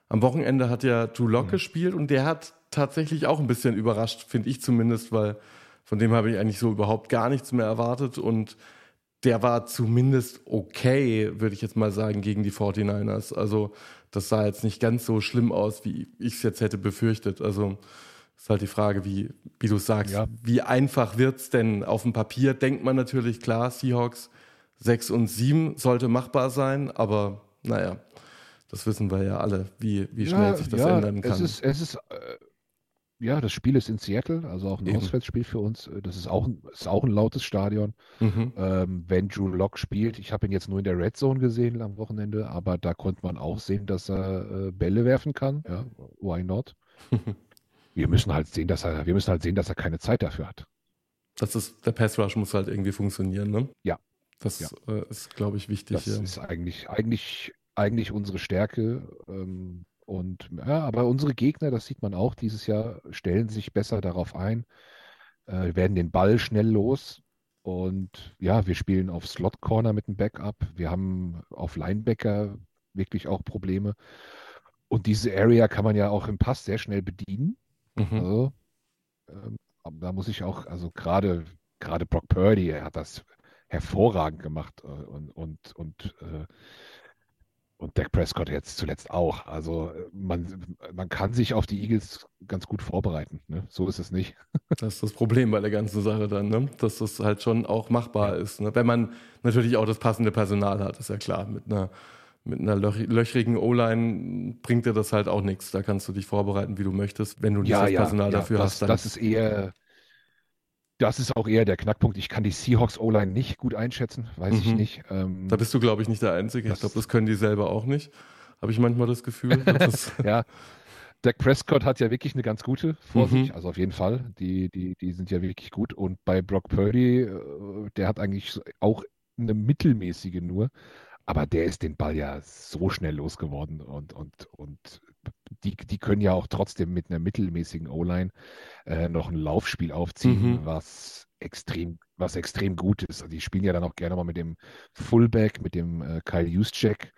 Am Wochenende hat ja Drew Lock mhm. gespielt und der hat tatsächlich auch ein bisschen überrascht, finde ich zumindest, weil von dem habe ich eigentlich so überhaupt gar nichts mehr erwartet und der war zumindest okay, würde ich jetzt mal sagen, gegen die 49ers. Also das sah jetzt nicht ganz so schlimm aus, wie ich es jetzt hätte befürchtet. Also ist halt die Frage, wie, wie du sagst, ja. wie einfach wird es denn auf dem Papier? Denkt man natürlich, klar, Seahawks 6 und 7 sollte machbar sein, aber naja, das wissen wir ja alle, wie, wie schnell ja, sich das ja, ändern kann. Es ist, es ist äh, ja, das Spiel ist in Seattle, also auch ein Eben. Auswärtsspiel für uns. Das ist auch, ist auch ein lautes Stadion. Mhm. Ähm, wenn Drew Lock spielt, ich habe ihn jetzt nur in der Red Zone gesehen am Wochenende, aber da konnte man auch sehen, dass er äh, Bälle werfen kann. Ja, why not? wir müssen halt sehen, dass er, wir müssen halt sehen, dass er keine Zeit dafür hat. Das ist, der Pass Rush muss halt irgendwie funktionieren, ne? Ja, das ja. äh, ist, glaube ich, wichtig. Das ja. ist eigentlich, eigentlich, eigentlich unsere Stärke. Ähm, und ja, aber unsere Gegner, das sieht man auch dieses Jahr, stellen sich besser darauf ein. äh, werden den Ball schnell los. Und ja, wir spielen auf Slot Corner mit dem Backup. Wir haben auf Linebacker wirklich auch Probleme. Und diese Area kann man ja auch im Pass sehr schnell bedienen. Mhm. Also, ähm, da muss ich auch, also gerade gerade Brock Purdy, er hat das hervorragend gemacht äh, und und und äh, und Dak Prescott jetzt zuletzt auch. Also man, man kann sich auf die Eagles ganz gut vorbereiten. Ne? So ist es nicht. Das ist das Problem bei der ganzen Sache dann, ne? dass das halt schon auch machbar ist. Ne? Wenn man natürlich auch das passende Personal hat, ist ja klar. Mit einer mit einer löchrigen O-Line bringt dir das halt auch nichts. Da kannst du dich vorbereiten, wie du möchtest. Wenn du nicht ja, das ja, Personal ja, dafür das, hast, dann. Das ist eher, das ist auch eher der Knackpunkt. Ich kann die Seahawks O-Line nicht gut einschätzen, weiß mhm. ich nicht. Ähm, da bist du, glaube ich, nicht der Einzige. Ich glaube, das können die selber auch nicht. Habe ich manchmal das Gefühl. ja. Dak Prescott hat ja wirklich eine ganz gute vor mhm. sich, also auf jeden Fall. Die, die, die sind ja wirklich gut. Und bei Brock Purdy, äh, der hat eigentlich auch eine mittelmäßige nur. Aber der ist den Ball ja so schnell losgeworden und, und, und die, die können ja auch trotzdem mit einer mittelmäßigen O-Line äh, noch ein Laufspiel aufziehen, mhm. was extrem, was extrem gut ist. Also die spielen ja dann auch gerne mal mit dem Fullback, mit dem äh, Kyle Juszczyk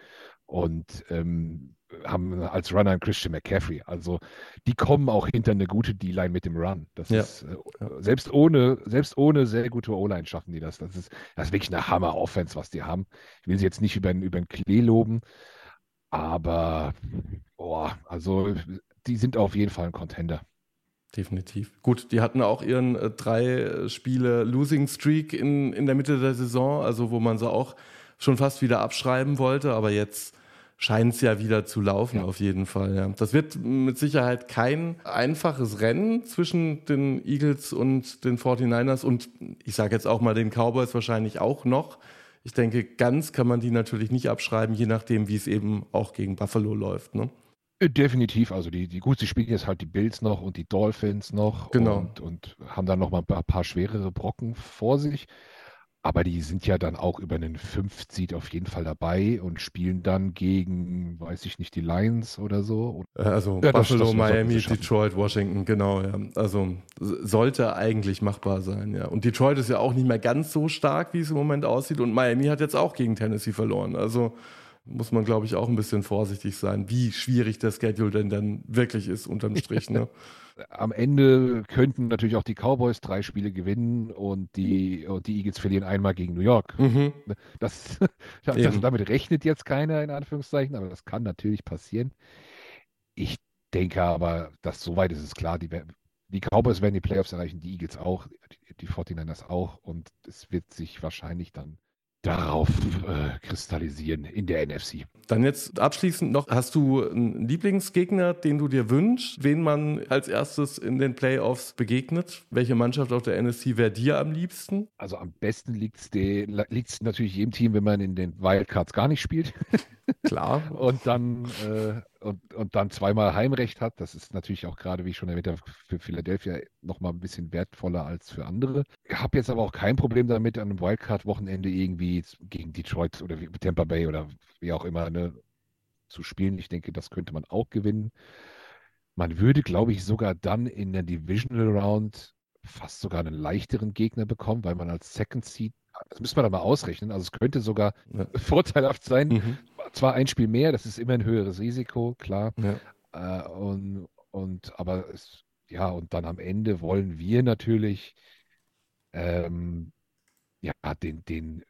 und ähm, haben als Runner einen Christian McCaffrey. Also die kommen auch hinter eine gute D-Line mit dem Run. Das ja. ist äh, selbst ohne, selbst ohne sehr gute O-Line schaffen die das. Das ist, das ist wirklich eine Hammer-Offense, was die haben. Ich will sie jetzt nicht über, über den Klee loben, aber oh, also die sind auf jeden Fall ein Contender. Definitiv. Gut, die hatten auch ihren äh, drei Spiele Losing Streak in, in der Mitte der Saison, also wo man sie auch schon fast wieder abschreiben wollte, aber jetzt scheint es ja wieder zu laufen, ja. auf jeden Fall. Ja. Das wird mit Sicherheit kein einfaches Rennen zwischen den Eagles und den 49ers und ich sage jetzt auch mal den Cowboys wahrscheinlich auch noch. Ich denke, ganz kann man die natürlich nicht abschreiben, je nachdem, wie es eben auch gegen Buffalo läuft. Ne? Äh, definitiv, also die, die gut, sie spielen jetzt halt die Bills noch und die Dolphins noch genau. und, und haben dann noch mal ein paar schwerere Brocken vor sich. Aber die sind ja dann auch über einen 5-Seed auf jeden Fall dabei und spielen dann gegen, weiß ich nicht, die Lions oder so. Äh, also ja, Buffalo, das, das Miami, Detroit, Washington, genau, ja. Also sollte eigentlich machbar sein, ja. Und Detroit ist ja auch nicht mehr ganz so stark, wie es im Moment aussieht. Und Miami hat jetzt auch gegen Tennessee verloren. Also muss man, glaube ich, auch ein bisschen vorsichtig sein, wie schwierig der Schedule denn dann wirklich ist unterm Strich. Ne? am Ende könnten natürlich auch die Cowboys drei Spiele gewinnen und die, und die Eagles verlieren einmal gegen New York. Mhm. Das, das, damit rechnet jetzt keiner in Anführungszeichen, aber das kann natürlich passieren. Ich denke aber, dass soweit ist es klar, die, die Cowboys werden die Playoffs erreichen, die Eagles auch, die, die 49ers auch und es wird sich wahrscheinlich dann darauf äh, kristallisieren in der NFC. Dann jetzt abschließend noch, hast du einen Lieblingsgegner, den du dir wünschst, wen man als erstes in den Playoffs begegnet? Welche Mannschaft auf der NFC wäre dir am liebsten? Also am besten liegt es natürlich jedem Team, wenn man in den Wildcards gar nicht spielt. Klar. und dann äh, und, und dann zweimal Heimrecht hat. Das ist natürlich auch gerade, wie ich schon erwähnt habe, für Philadelphia nochmal ein bisschen wertvoller als für andere. Ich habe jetzt aber auch kein Problem damit, an einem Wildcard-Wochenende irgendwie gegen Detroit oder Tampa Bay oder wie auch immer ne, zu spielen. Ich denke, das könnte man auch gewinnen. Man würde, glaube ich, sogar dann in der Divisional Round fast sogar einen leichteren Gegner bekommen, weil man als Second Seed das müssen wir dann mal ausrechnen. Also es könnte sogar ja. vorteilhaft sein. Mhm. Zwar ein Spiel mehr, das ist immer ein höheres Risiko, klar. Ja. Äh, und, und aber es, ja, und dann am Ende wollen wir natürlich ähm, ja, den, den,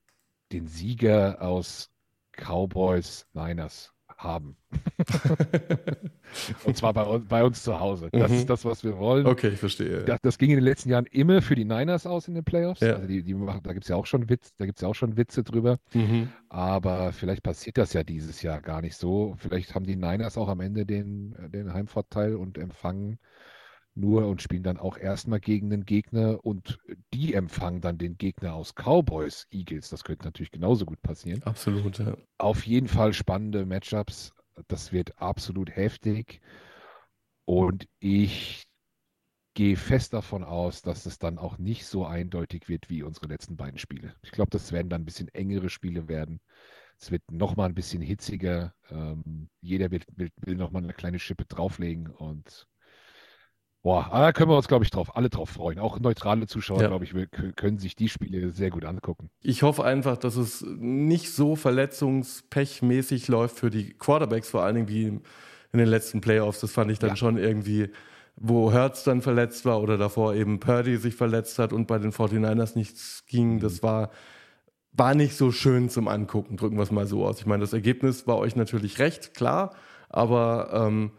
den Sieger aus Cowboys Niners haben. und zwar bei, bei, uns zu Hause. Das mhm. ist das, was wir wollen. Okay, ich verstehe. Das, das, ging in den letzten Jahren immer für die Niners aus in den Playoffs. Ja. Also die, die machen, da gibt es ja auch schon Witz, da gibt es ja auch schon Witze drüber. Mhm. Aber vielleicht passiert das ja dieses Jahr gar nicht so. Vielleicht haben die Niners auch am Ende den, den Heimvorteil und empfangen nur und spielen dann auch erstmal gegen den Gegner und die empfangen dann den Gegner aus Cowboys, Eagles. Das könnte natürlich genauso gut passieren. Absolut, ja. Auf jeden Fall spannende Matchups. Das wird absolut heftig. Und ich gehe fest davon aus, dass es dann auch nicht so eindeutig wird wie unsere letzten beiden Spiele. Ich glaube, das werden dann ein bisschen engere Spiele werden. Es wird nochmal ein bisschen hitziger. Ähm, jeder will, will, will nochmal eine kleine Schippe drauflegen und Boah, da können wir uns, glaube ich, drauf, alle drauf freuen. Auch neutrale Zuschauer, Ja. glaube ich, können sich die Spiele sehr gut angucken. Ich hoffe einfach, dass es nicht so verletzungspechmäßig läuft für die Quarterbacks, vor allen Dingen wie in den letzten Playoffs. Das fand ich dann Ja. schon irgendwie, wo Hertz dann verletzt war oder davor eben Purdy sich verletzt hat und bei den 49ers nichts ging. Das war, war nicht so schön zum Angucken, drücken wir es mal so aus. Ich meine, das Ergebnis war euch natürlich recht, klar, aber ähm,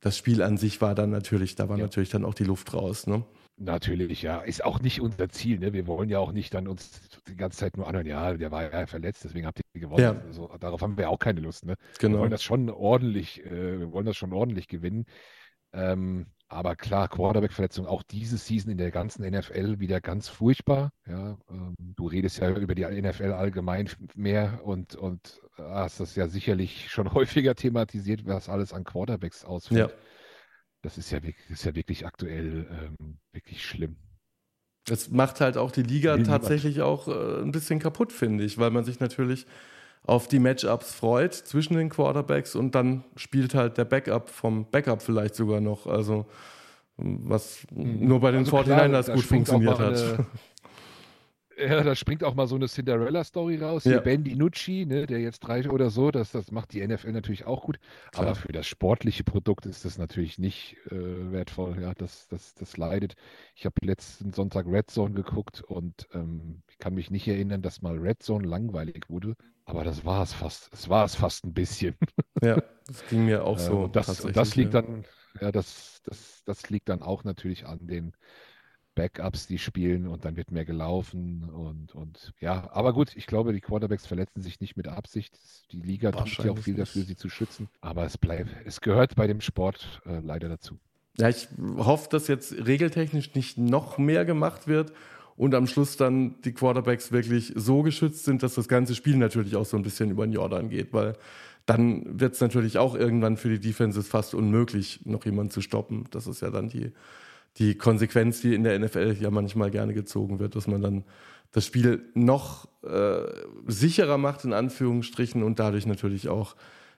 das Spiel an sich war dann natürlich, da war Ja. natürlich dann auch die Luft raus. Ne? Natürlich, ja. Ist auch nicht unser Ziel. Ne? Wir wollen ja auch nicht dann uns die ganze Zeit nur anhören, ja, der war ja verletzt, deswegen habt ihr gewonnen. Ja. Also, darauf haben wir auch keine Lust. Ne? Wir Genau. wollen das schon ordentlich, äh, wir wollen das schon ordentlich gewinnen. Ähm, aber klar, Quarterback-Verletzung auch diese Season in der ganzen NFL wieder ganz furchtbar. Ja, ähm, du redest ja über die NFL allgemein mehr und, und hast das ja sicherlich schon häufiger thematisiert, was alles an Quarterbacks ausfällt. Ja. Das ist ja, wirklich- ist ja wirklich aktuell ähm, wirklich schlimm. Es macht halt auch die Liga tatsächlich auch äh, ein bisschen kaputt, finde ich, weil man sich natürlich auf die Matchups freut zwischen den Quarterbacks und dann spielt halt der Backup vom Backup vielleicht sogar noch. Also was nur bei den Also klar, 49ers da gut funktioniert hat. eine- Ja, da springt auch mal so eine Cinderella-Story raus. Ja. Hier Ben DiNucci, ne, der jetzt drei oder so, das, das macht die NFL natürlich auch gut. Klar. Aber für das sportliche Produkt ist das natürlich nicht äh, wertvoll. Ja, das, das, das leidet. Ich habe letzten Sonntag Red Zone geguckt und ähm, ich kann mich nicht erinnern, dass mal Red Zone langweilig wurde. Aber das war es fast. Es war es fast ein bisschen. Ja, das ging mir auch so. und das, und das liegt ja. dann, ja, das, das, das liegt dann auch natürlich an den Backups, die spielen und dann wird mehr gelaufen und, und ja, aber gut, ich glaube, die Quarterbacks verletzen sich nicht mit Absicht. Die Liga tut ja auch viel dafür, sie zu schützen. Aber es bleibt, es gehört bei dem Sport äh, leider dazu. Ja, ich hoffe, dass jetzt regeltechnisch nicht noch mehr gemacht wird und am Schluss dann die Quarterbacks wirklich so geschützt sind, dass das ganze Spiel natürlich auch so ein bisschen über den Jordan geht, weil dann wird es natürlich auch irgendwann für die Defenses fast unmöglich, noch jemanden zu stoppen. Das ist ja dann die, die Konsequenz, die in der NFL ja manchmal gerne gezogen wird, dass man dann das Spiel noch äh, sicherer macht, in Anführungsstrichen, und dadurch natürlich auch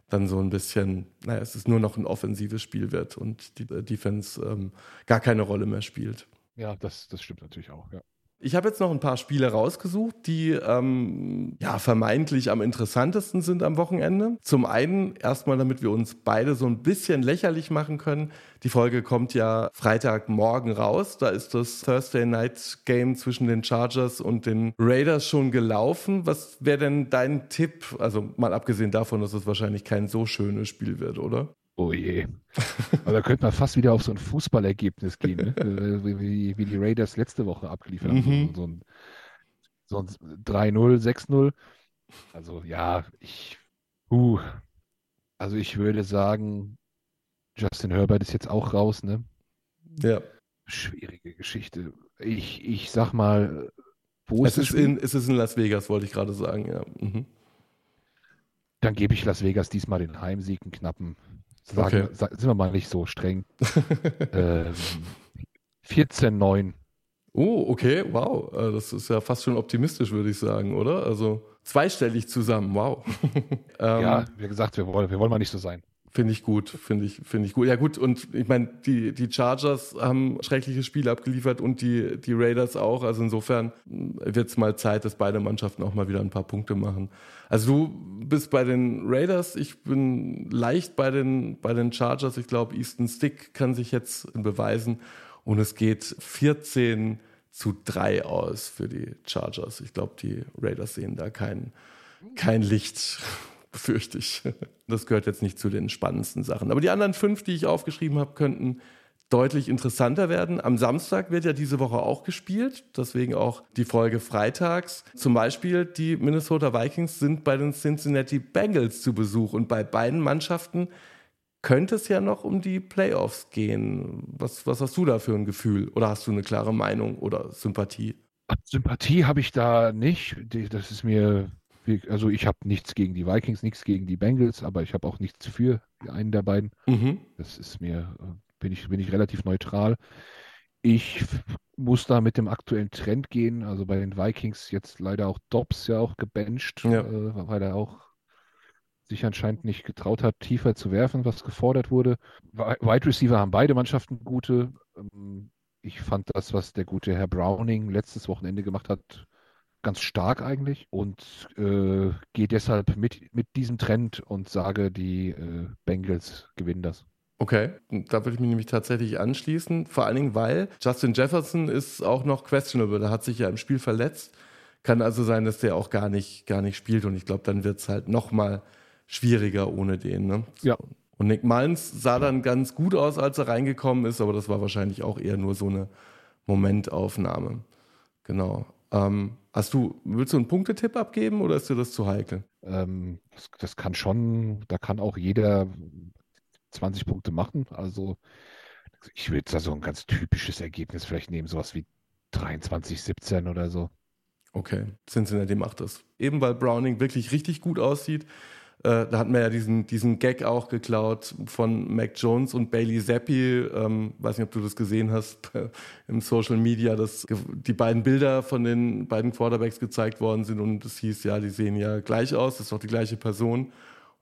dann so ein bisschen, naja, es ist nur noch ein offensives Spiel wird und die äh, Defense ähm, gar keine Rolle mehr spielt. Ja, das, das stimmt natürlich auch, ja. Ich habe jetzt noch ein paar Spiele rausgesucht, die ähm, ja vermeintlich am interessantesten sind am Wochenende. Zum einen erstmal, damit wir uns beide so ein bisschen lächerlich machen können. Die Folge kommt ja Freitagmorgen raus. Da ist das Thursday Night Game zwischen den Chargers und den Raiders schon gelaufen. Was wäre denn dein Tipp? Also mal abgesehen davon, dass es wahrscheinlich kein so schönes Spiel wird, oder? Oh je. Aber da könnte man fast wieder auf so ein Fußballergebnis gehen, ne? Äh, wie, wie, die Raiders letzte Woche abgeliefert haben. Mhm. So, ein, so ein 3-0, 6-0. Also ja, ich, uh, also ich würde sagen, Justin Herbert ist jetzt auch raus, ne? Ja. Schwierige Geschichte. Ich, ich sag mal, wo Es ist Spiel? in, es ist in Las Vegas, wollte ich gerade sagen, ja. Mhm. Dann gebe ich Las Vegas diesmal den Heimsieg, einen knappen. Sagen, Okay. sind wir mal nicht so streng. ähm, 14-9. Oh, okay, wow. Äh, Das ist ja fast schon optimistisch, würde ich sagen, oder? Also zweistellig zusammen, wow. ähm, Ja, wie gesagt, wir wollen, wir wollen mal nicht so sein. Finde ich gut, finde ich, finde ich gut. Ja gut, und ich meine, die, die Chargers haben schreckliche Spiele abgeliefert und die, die Raiders auch. Also insofern wird es mal Zeit, dass beide Mannschaften auch mal wieder ein paar Punkte machen. Also du bist bei den Raiders, ich bin leicht bei den, bei den Chargers. Ich glaube, Easton Stick kann sich jetzt beweisen. Und es geht 14 zu 3 aus für die Chargers. Ich glaube, die Raiders sehen da kein, kein Licht, befürchte ich. Das gehört jetzt nicht zu den spannendsten Sachen. Aber die anderen fünf, die ich aufgeschrieben habe, könnten deutlich interessanter werden. Am Samstag wird ja diese Woche auch gespielt, deswegen auch die Folge freitags. Zum Beispiel die Minnesota Vikings sind bei den Cincinnati Bengals zu Besuch und bei beiden Mannschaften könnte es ja noch um die Playoffs gehen. Was, was hast du da für ein Gefühl? Oder hast du eine klare Meinung oder Sympathie? Sympathie habe ich da nicht. Das ist mir, also ich habe nichts gegen die Vikings, nichts gegen die Bengals, aber ich habe auch nichts für einen der beiden. Mhm. Das ist mir, äh, bin ich, bin ich relativ neutral. Ich muss da mit dem aktuellen Trend gehen. Also bei den Vikings jetzt leider auch Dobbs ja auch gebencht, Ja. äh, weil er auch sich anscheinend nicht getraut hat, tiefer zu werfen, was gefordert wurde. Wi- Wide Receiver haben beide Mannschaften gute. Ähm, ich fand das, was der gute Herr Browning letztes Wochenende gemacht hat, ganz stark eigentlich und äh, gehe deshalb mit, mit diesem Trend und sage, die äh, Bengals gewinnen das. Okay, da würde ich mich nämlich tatsächlich anschließen. Vor allen Dingen, weil Justin Jefferson ist auch noch questionable. Der hat sich ja im Spiel verletzt. Kann also sein, dass der auch gar nicht, gar nicht spielt. Und ich glaube, dann wird es halt noch mal schwieriger ohne den. Ne? Ja. Und Nick Mullins sah dann ganz gut aus, als er reingekommen ist, aber das war wahrscheinlich auch eher nur so eine Momentaufnahme. Genau. Ähm, hast du, willst du einen Punktetipp abgeben oder ist dir das zu heikel? Ähm, das, das, kann schon, da kann auch jeder 20 Punkte machen. Also ich würde da so ein ganz typisches Ergebnis vielleicht nehmen, sowas wie 23, 17 oder so. Okay, Cincinnati macht das. Eben weil Browning wirklich richtig gut aussieht, äh, da hatten wir ja diesen, diesen Gag auch geklaut von Mac Jones und Bailey Zappi. Ähm, weiß nicht, ob du das gesehen hast im Social Media, dass die beiden Bilder von den beiden Quarterbacks gezeigt worden sind und es hieß, ja, die sehen ja gleich aus, das ist doch die gleiche Person.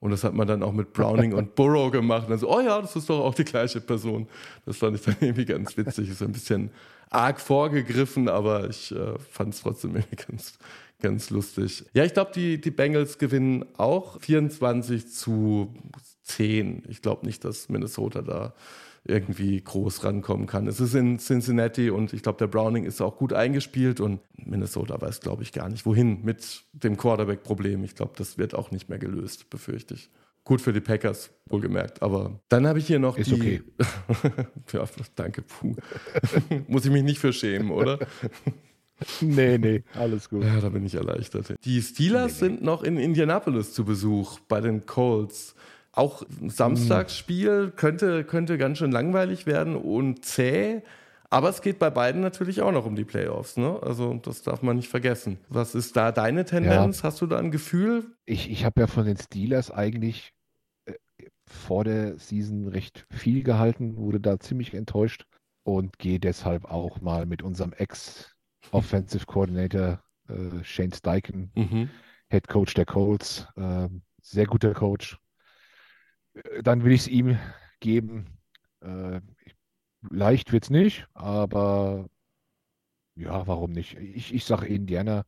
Und das hat man dann auch mit Browning und Burrow gemacht. Und dann so, oh ja, das ist doch auch die gleiche Person. Das fand ich dann irgendwie ganz witzig. Ist ein bisschen arg vorgegriffen, aber ich äh, fand es trotzdem irgendwie ganz, ganz lustig. Ja, ich glaube, die, die Bengals gewinnen auch 24 zu 10. Ich glaube nicht, dass Minnesota da irgendwie groß rankommen kann. Es ist in Cincinnati und ich glaube, der Browning ist auch gut eingespielt und Minnesota weiß, glaube ich, gar nicht, wohin mit dem Quarterback-Problem. Ich glaube, das wird auch nicht mehr gelöst, befürchte ich. Gut für die Packers, wohlgemerkt. Aber dann habe ich hier noch ist die. Okay. ja, danke, puh. Muss ich mich nicht für schämen, oder? Nee, nee, alles gut. Ja, da bin ich erleichtert. Die Steelers nee, nee. sind noch in Indianapolis zu Besuch bei den Colts. Auch Samstagsspiel könnte, könnte ganz schön langweilig werden und zäh. Aber es geht bei beiden natürlich auch noch um die Playoffs. Ne? Also das darf man nicht vergessen. Was ist da deine Tendenz? Ja. Hast du da ein Gefühl? Ich, ich habe ja von den Steelers eigentlich äh, vor der Season recht viel gehalten, wurde da ziemlich enttäuscht und gehe deshalb auch mal mit unserem Ex- Offensive Coordinator äh, Shane Steichen, mhm. Head Coach der Colts, äh, sehr guter Coach. Äh, dann will ich es ihm geben. Äh, leicht wird es nicht, aber ja, warum nicht? Ich, ich sage Indiana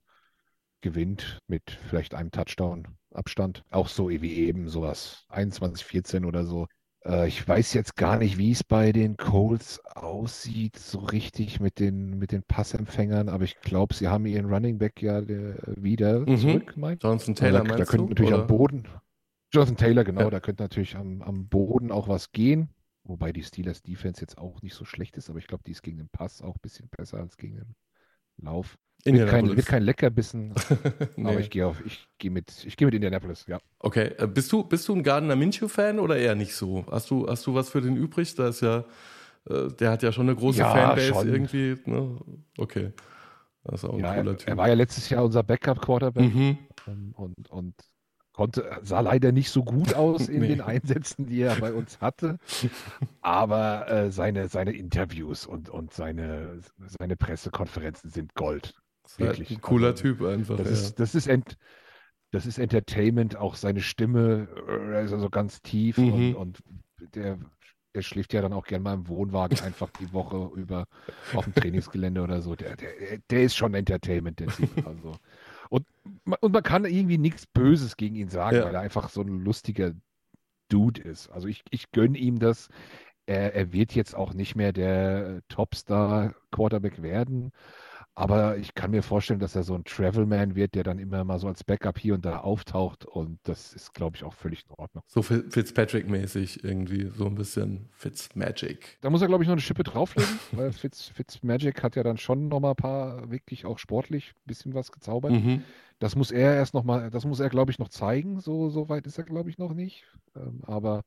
gewinnt mit vielleicht einem Touchdown Abstand. Auch so wie eben sowas. 21-14 oder so. Äh, ich weiß jetzt gar nicht, wie es bei den Colts aussieht, so richtig mit den, mit den Passempfängern, aber ich glaube, sie haben ihren Running Back ja der, wieder mhm. zurück, meinst Jonathan Taylor, da, da könnte natürlich oder? am Boden, Jonathan Taylor, genau, ja. da könnte natürlich am, am Boden auch was gehen. Wobei die Steelers Defense jetzt auch nicht so schlecht ist, aber ich glaube, die ist gegen den Pass auch ein bisschen besser als gegen den Lauf. Wird kein, wird kein Leckerbissen, nee. aber ich gehe auf, ich gehe mit, ich gehe mit Indianapolis, ja. Okay, äh, bist du, bist du ein Gardner Minshew-Fan oder eher nicht so? Hast du, hast du was für den übrig? Da ist ja, äh, der hat ja schon eine große ja, Fanbase schon. irgendwie. Ne? Okay. Das ist auch ein ja, cooler Typ. Er war ja letztes Jahr unser Backup-Quarterback mhm. und, und konnte, sah leider nicht so gut aus in nee. den Einsätzen, die er bei uns hatte. Aber äh, seine, seine Interviews und, und seine, seine Pressekonferenzen sind Gold. Wirklich. Halt ein cooler also, Typ einfach. Das, ja. ist, das, ist ent, das ist Entertainment, auch seine Stimme äh, ist also ganz tief mhm. und, und der, der schläft ja dann auch gerne mal im Wohnwagen einfach die Woche über auf dem Trainingsgelände oder so. Der, der, der ist schon Entertainment, der Typ. Also. Und, und man kann irgendwie nichts Böses gegen ihn sagen, ja. weil er einfach so ein lustiger Dude ist. Also ich, ich gönne ihm das. Er, er wird jetzt auch nicht mehr der Topstar-Quarterback werden. Aber ich kann mir vorstellen, dass er so ein Travelman wird, der dann immer mal so als Backup hier und da auftaucht. Und das ist, glaube ich, auch völlig in Ordnung. So Fitzpatrick-mäßig irgendwie, so ein bisschen Fitzmagic. Da muss er, glaube ich, noch eine Schippe drauflegen, weil Fitz, Fitzmagic hat ja dann schon noch mal ein paar, wirklich auch sportlich ein bisschen was gezaubert. Mhm. Das muss er erst noch mal, das muss er, glaube ich, noch zeigen. So, so weit ist er, glaube ich, noch nicht. Ähm, aber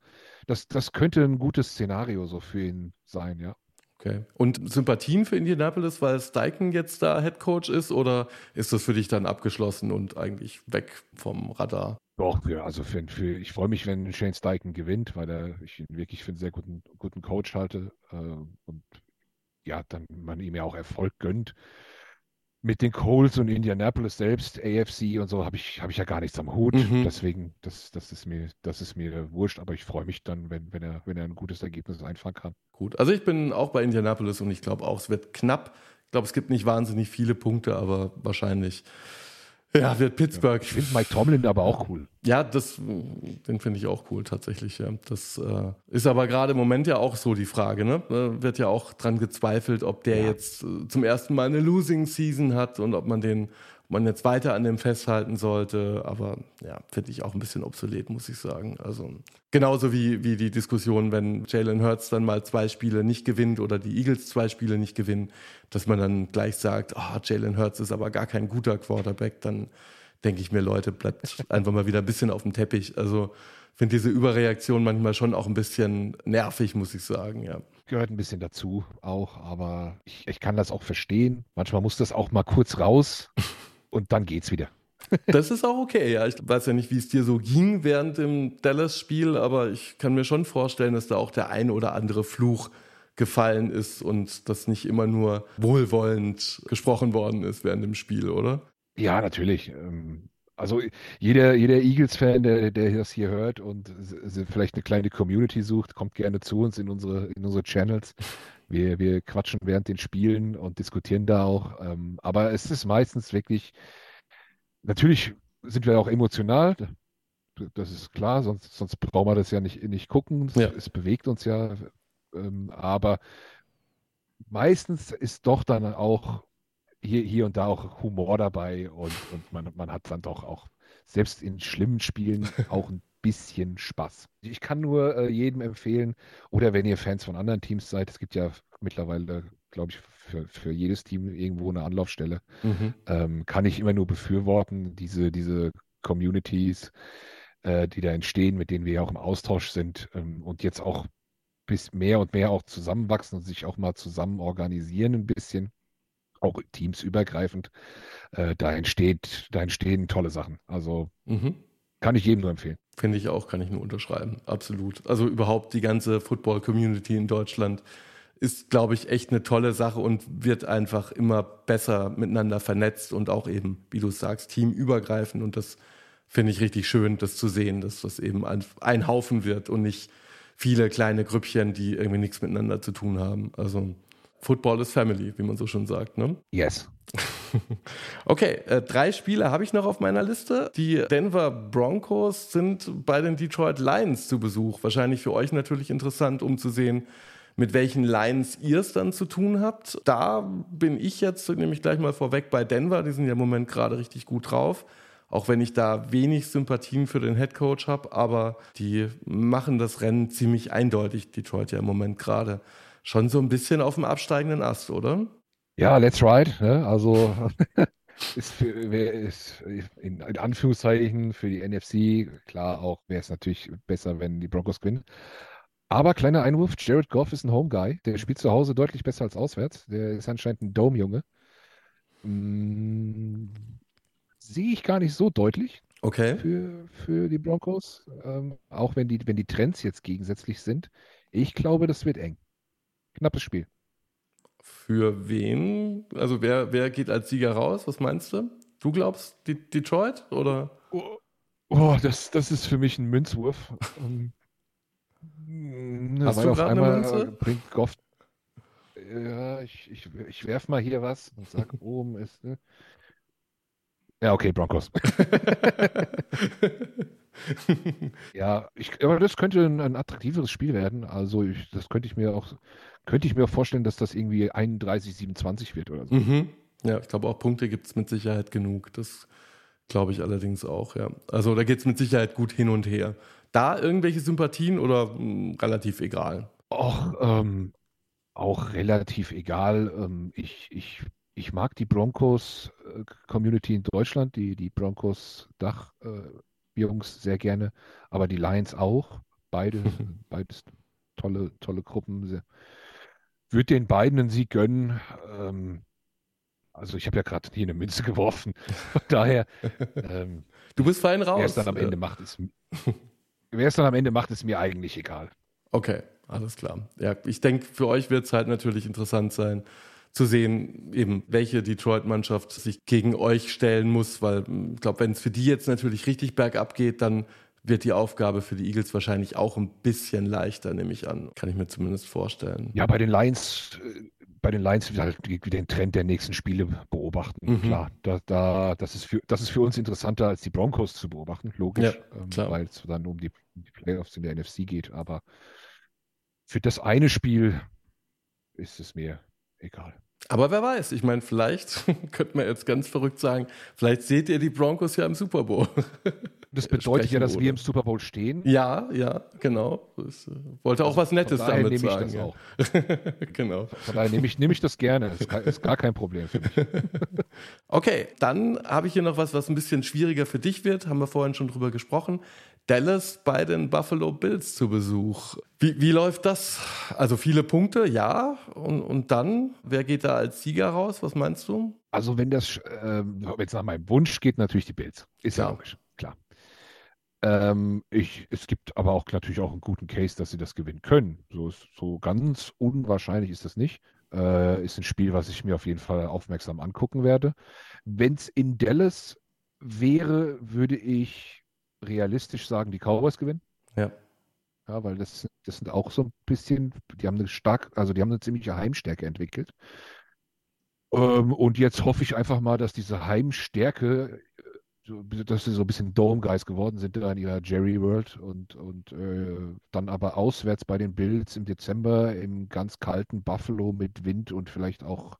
das, das könnte ein gutes Szenario so für ihn sein, ja. Okay. Und Sympathien für Indianapolis, weil Steichen jetzt da Head Coach ist, oder ist das für dich dann abgeschlossen und eigentlich weg vom Radar? Doch, ja, also für, für, ich freue mich, wenn Shane Steichen gewinnt, weil er, ich ihn wirklich für einen sehr guten, guten Coach halte äh, und ja, dann man ihm ja auch Erfolg gönnt. Mit den Colts und Indianapolis selbst, AFC und so, habe ich, hab ich ja gar nichts am Hut. Mhm. Deswegen, das, das, ist mir, das ist mir wurscht, aber ich freue mich dann, wenn, wenn, er, wenn er ein gutes Ergebnis einfahren kann. Gut, also ich bin auch bei Indianapolis und ich glaube auch, es wird knapp. Ich glaube, es gibt nicht wahnsinnig viele Punkte, aber wahrscheinlich ja, wird Pittsburgh. Ich finde Mike Tomlin aber auch cool. Ja, das, den finde ich auch cool tatsächlich. Ja. Das äh, ist aber gerade im Moment ja auch so die Frage. Ne? Äh, wird ja auch dran gezweifelt, ob der Ja. jetzt äh, zum ersten Mal eine Losing Season hat und ob man den, man jetzt weiter an dem festhalten sollte. Aber ja, finde ich auch ein bisschen obsolet, muss ich sagen. Also genauso wie, wie die Diskussion, wenn Jalen Hurts dann mal zwei Spiele nicht gewinnt oder die Eagles zwei Spiele nicht gewinnen, dass man dann gleich sagt, ah, Jalen Hurts ist aber gar kein guter Quarterback, dann denke ich mir, Leute, bleibt einfach mal wieder ein bisschen auf dem Teppich. Also finde diese Überreaktion manchmal schon auch ein bisschen nervig, muss ich sagen, ja. Gehört ein bisschen dazu auch, aber ich, ich kann das auch verstehen. Manchmal muss das auch mal kurz raus und dann geht's wieder. Das ist auch okay, ja. Ich weiß ja nicht, wie es dir so ging während dem Dallas-Spiel, aber ich kann mir schon vorstellen, dass da auch der ein oder andere Fluch gefallen ist und das nicht immer nur wohlwollend gesprochen worden ist während dem Spiel, oder? Ja, natürlich. Ähm, Also jeder, jeder Eagles-Fan, der, der das hier hört und vielleicht eine kleine Community sucht, kommt gerne zu uns in unsere, in unsere Channels. Wir, wir quatschen während den Spielen und diskutieren da auch. Ähm, aber es ist meistens wirklich, natürlich sind wir auch emotional, das ist klar, sonst, sonst brauchen wir das ja nicht, nicht gucken. Es, Ja. es bewegt uns ja. Ähm, aber meistens ist doch dann auch hier, hier und da auch Humor dabei und, und man, man hat dann doch auch, selbst in schlimmen Spielen, auch ein bisschen Spaß. Ich kann nur äh, jedem empfehlen, oder wenn ihr Fans von anderen Teams seid, es gibt ja mittlerweile, glaube ich, für, für jedes Team irgendwo eine Anlaufstelle, Mhm. ähm, kann ich immer nur befürworten, diese, diese Communities, äh, die da entstehen, mit denen wir ja auch im Austausch sind ähm, und jetzt auch bis mehr und mehr auch zusammenwachsen und sich auch mal zusammen organisieren ein bisschen, auch teamsübergreifend. Äh, da entsteht, da entstehen tolle Sachen. Also Mhm. Kann ich jedem nur empfehlen. Finde ich auch, kann ich nur unterschreiben. Absolut. Also überhaupt die ganze Football-Community in Deutschland ist, glaube ich, echt eine tolle Sache und wird einfach immer besser miteinander vernetzt und auch eben, wie du sagst, teamübergreifend. Und das finde ich richtig schön, das zu sehen, dass das eben ein, ein Haufen wird und nicht viele kleine Grüppchen, die irgendwie nichts miteinander zu tun haben. Also Football ist Family, wie man so schon sagt. Ne? Yes. Okay, äh, drei Spiele habe ich noch auf meiner Liste. Die Denver Broncos sind bei den Detroit Lions zu Besuch. Wahrscheinlich für euch natürlich interessant, um zu sehen, mit welchen Lions ihr es dann zu tun habt. Da bin ich jetzt nämlich gleich mal vorweg bei Denver. Die sind ja im Moment gerade richtig gut drauf. Auch wenn ich da wenig Sympathien für den Head Coach habe, aber die machen das Rennen ziemlich eindeutig, Detroit ja im Moment gerade. Schon so ein bisschen auf dem absteigenden Ast, oder? Ja, let's ride. Ne? Also ist, für, ist in, in Anführungszeichen für die NFC, klar auch wäre es natürlich besser, wenn die Broncos gewinnen. Aber kleiner Einwurf, Jared Goff ist ein Home Guy. Der spielt zu Hause deutlich besser als auswärts. Der ist anscheinend ein Dome-Junge. Mm, sehe ich gar nicht so deutlich Okay. für, für die Broncos. Ähm, auch wenn die, wenn die Trends jetzt gegensätzlich sind. Ich glaube, das wird eng. Knappes Spiel. Für wen? Also wer, wer geht als Sieger raus? Was meinst du? Du glaubst die, Detroit oder? Oh, oh, das, das ist für mich ein Münzwurf. Ähm, Hast du auf gerade eine einmal Münze? äh, bringt Goff. Ja, ich, ich, ich werf mal hier was und sag, oben ist. Ne? Ja, okay, Broncos. Ja, ich, aber das könnte ein, ein attraktiveres Spiel werden. Also ich, das könnte ich mir auch, könnte ich mir auch vorstellen, dass das irgendwie 31, 27 wird oder so. mhm. Ja, ich glaube auch Punkte gibt es mit Sicherheit genug. Das glaube ich allerdings auch, ja. Also da geht es mit Sicherheit gut hin und her. Da irgendwelche Sympathien oder mh, relativ egal? Auch, ähm, auch relativ egal. Ähm, ich, ich, ich mag die Broncos-Community in Deutschland, die, die Broncos-Dach-Jungs sehr gerne, aber die Lions auch. Beide, beides tolle, tolle Gruppen. Sehr- Würde den beiden einen Sieg gönnen. Ähm, also ich habe ja gerade hier eine Münze geworfen. Von daher, ähm, Du bist fein raus. wer es dann am Ende macht, ist, wer es dann am Ende macht, ist mir eigentlich egal. Okay, alles klar. Ja, ich denke, für euch wird es halt natürlich interessant sein zu sehen, eben welche Detroit-Mannschaft sich gegen euch stellen muss, weil ich glaube, wenn es für die jetzt natürlich richtig bergab geht, dann wird die Aufgabe für die Eagles wahrscheinlich auch ein bisschen leichter, nehme ich an. Kann ich mir zumindest vorstellen. Ja, bei den Lions, äh, bei den Lions halt den Trend der nächsten Spiele beobachten. Mhm. Klar, da, da, das, ist für, das ist für uns interessanter, als die Broncos zu beobachten, logisch, ja, ähm, weil es dann um die, die Playoffs in der NFC geht. Aber für das eine Spiel ist es mir egal. Aber wer weiß, ich meine, vielleicht könnte man jetzt ganz verrückt sagen, vielleicht seht ihr die Broncos ja im Super Bowl. Das bedeutet ja, dass wir im Super Bowl stehen. Ja, ja, genau. Ich äh, wollte auch also was Nettes damit nehme sagen. Ich das auch. genau. Von daher nehme ich, nehme ich das gerne. Das ist gar kein Problem für mich. okay, dann habe ich hier noch was, was ein bisschen schwieriger für dich wird. Haben wir vorhin schon drüber gesprochen. Dallas bei den Buffalo Bills zu Besuch. Wie, wie läuft das? Also viele Punkte, ja. Und, und dann, wer geht da als Sieger raus? Was meinst du? Also wenn das, äh, wenn es nach meinem Wunsch geht, natürlich die Bills. Ist ja, ja logisch, klar. Ähm, ich, es gibt aber auch natürlich auch einen guten Case, dass sie das gewinnen können. So, ist, so ganz unwahrscheinlich ist das nicht. Äh, ist ein Spiel, was ich mir auf jeden Fall aufmerksam angucken werde. Wenn es in Dallas wäre, würde ich realistisch sagen, die Cowboys gewinnen. Ja. Ja, weil das, das sind auch so ein bisschen, die haben eine stark, also die haben eine ziemliche Heimstärke entwickelt. Ähm, und jetzt hoffe ich einfach mal, dass diese Heimstärke, äh, dass sie so ein bisschen Dome Guys geworden sind in ihrer Jerry World und, und äh, dann aber auswärts bei den Bills im Dezember im ganz kalten Buffalo mit Wind und vielleicht auch,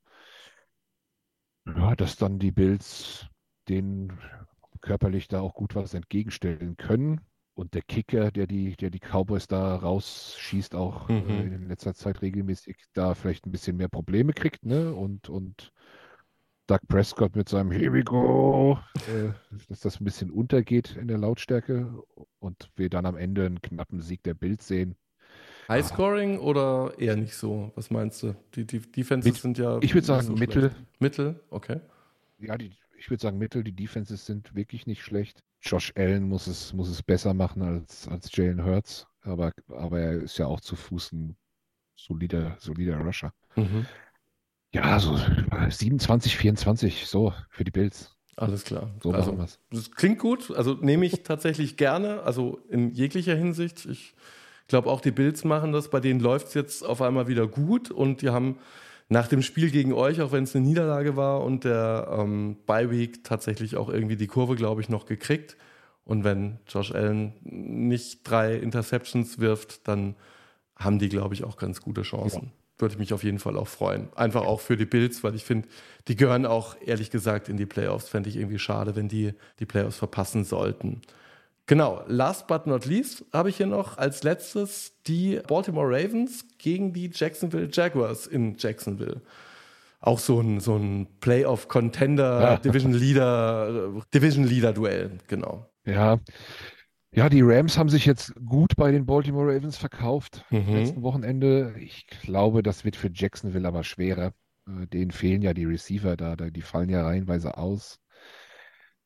ja, dass dann die Bills den körperlich da auch gut was entgegenstellen können. Und der Kicker, der die, der die Cowboys da rausschießt, auch äh, mhm. äh, in letzter Zeit regelmäßig da vielleicht ein bisschen mehr Probleme kriegt, ne? Und, und Doug Prescott mit seinem Here we go, äh, dass das ein bisschen untergeht in der Lautstärke und wir dann am Ende einen knappen Sieg der Bild sehen. Highscoring oder eher nicht so? Was meinst du? Die, die Defenses mit, sind ja. Ich würde sagen so Mittel. Mittel, okay. Ja, die, ich würde sagen, Mittel, die Defenses sind wirklich nicht schlecht. Josh Allen muss es, muss es besser machen als, als Jalen Hurts, aber, aber er ist ja auch zu Fuß ein solider, solider Rusher. Mhm. Ja, so 27, 24, so für die Bills. Alles klar. So also, das klingt gut. Also nehme ich tatsächlich gerne, also in jeglicher Hinsicht. Ich glaube auch die Bills machen das. Bei denen läuft es jetzt auf einmal wieder gut und die haben nach dem Spiel gegen euch, auch wenn es eine Niederlage war und der ähm, Bye-Week tatsächlich auch irgendwie die Kurve, glaube ich, noch gekriegt. Und wenn Josh Allen nicht drei Interceptions wirft, dann haben die, glaube ich, auch ganz gute Chancen. Ja. Würde mich auf jeden Fall auch freuen. Einfach auch für die Bills, weil ich finde, die gehören auch, ehrlich gesagt, in die Playoffs. Fände ich irgendwie schade, wenn die die Playoffs verpassen sollten. Genau, last but not least habe ich hier noch als letztes die Baltimore Ravens gegen die Jacksonville Jaguars in Jacksonville. Auch so ein, so ein Playoff-Contender, Division Leader, Division Leader Duell, genau. Ja. Ja, die Rams haben sich jetzt gut bei den Baltimore Ravens verkauft mhm. letzten Wochenende. Ich glaube, das wird für Jacksonville aber schwerer. Äh, denen fehlen ja die Receiver da, die fallen ja reihenweise aus.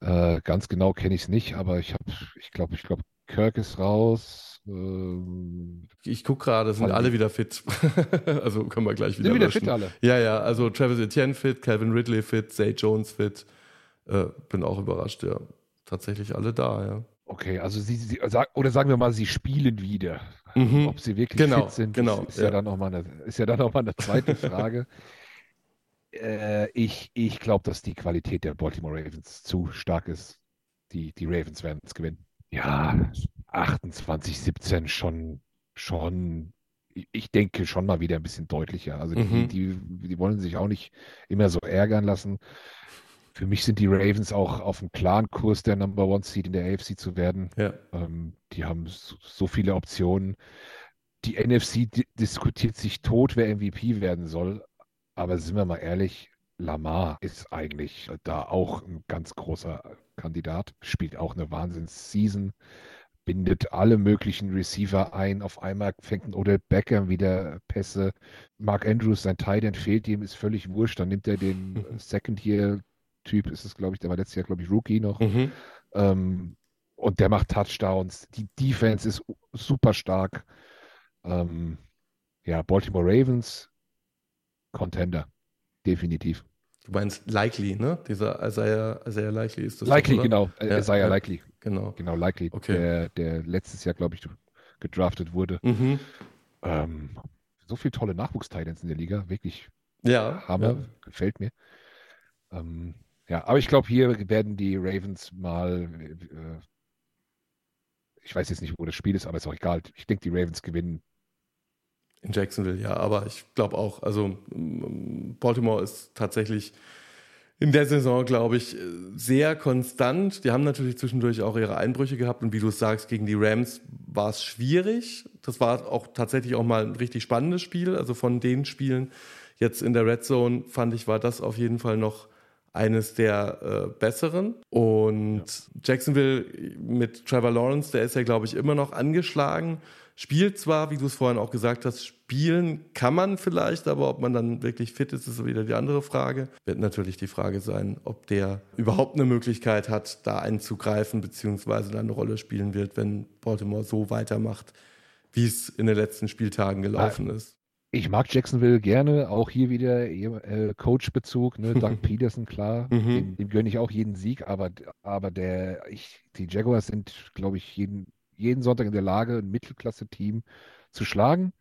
Äh, ganz genau kenne ich es nicht, aber ich habe, ich glaube, ich glaube, Kirk ist raus. Ähm, ich gucke gerade, sind alle wieder fit. also können wir gleich wieder. Sind wieder fit alle. Ja, ja, also Travis Etienne fit, Calvin Ridley fit, Zay Jones fit. Äh, bin auch überrascht, ja. Tatsächlich alle da, ja. Okay, also sie, sie oder sagen wir mal, sie spielen wieder. Mhm. Ob sie wirklich genau, fit sind, genau, ist, ist ja. ja dann nochmal eine, ist ja dann noch mal eine zweite Frage. Äh, ich ich glaube, dass die Qualität der Baltimore Ravens zu stark ist. Die, die Ravens werden es gewinnen. Ja, 28, 17 schon, schon, ich denke schon mal wieder ein bisschen deutlicher. Also die, mhm. die, die wollen sich auch nicht immer so ärgern lassen. Für mich sind die Ravens auch auf einem klaren Kurs, der Number One Seed in der AFC zu werden. Ja. Ähm, die haben so, so, viele Optionen. Die NFC diskutiert sich tot, wer MVP werden soll. Aber sind wir mal ehrlich, Lamar ist eigentlich da auch ein ganz großer Kandidat, spielt auch eine Wahnsinns-Season, bindet alle möglichen Receiver ein. Auf einmal fängt ein Odell Beckham wieder Pässe. Mark Andrews, sein Tight fehlt ihm, ist völlig wurscht. Dann nimmt er den Second-Year-Typ, ist es, glaube ich, der war letztes Jahr, glaube ich, Rookie noch. Mhm. Ähm, und der macht Touchdowns. Die Defense ist super stark. Ähm, ja, Baltimore Ravens Contender. definitiv. Du meinst Likely, ne? Dieser Isaiah, Isaiah Likely ist das. Likely, doch, genau. Äh, Ja, Isaiah ja. Likely. Genau. Genau, Likely. Okay. Der, der letztes Jahr, glaube ich, gedraftet wurde. Mhm. Ähm, so viele tolle Nachwuchstitans in der Liga. Wirklich Ja. Hammer. ja. Gefällt mir. Ähm, ja, aber ich glaube, hier werden die Ravens mal. Äh, ich weiß jetzt nicht, wo das Spiel ist, aber ist auch egal. Ich denke, die Ravens gewinnen. In Jacksonville, ja, aber ich glaube auch, also Baltimore ist tatsächlich in der Saison, glaube ich, sehr konstant. Die haben natürlich zwischendurch auch ihre Einbrüche gehabt und wie du es sagst, gegen die Rams war es schwierig. Das war auch tatsächlich auch mal ein richtig spannendes Spiel. Also von den Spielen jetzt in der Red Zone fand ich, war das auf jeden Fall noch eines der äh, besseren. Und Jacksonville mit Trevor Lawrence, der ist ja, glaube ich, immer noch angeschlagen. Spielt zwar, wie du es vorhin auch gesagt hast, spielen kann man vielleicht, aber ob man dann wirklich fit ist, ist wieder die andere Frage. Wird natürlich die Frage sein, ob der überhaupt eine Möglichkeit hat, da einzugreifen, beziehungsweise dann eine Rolle spielen wird, wenn Baltimore so weitermacht, wie es in den letzten Spieltagen gelaufen ist. Ich mag Jacksonville gerne, auch hier wieder äh, Coach-Bezug, ne? Doug Peterson, klar, Mhm. dem, dem gönne ich auch jeden Sieg, aber, aber der, ich, die Jaguars sind, glaube ich, jeden, jeden Sonntag in der Lage, ein Mittelklasse-Team zu schlagen.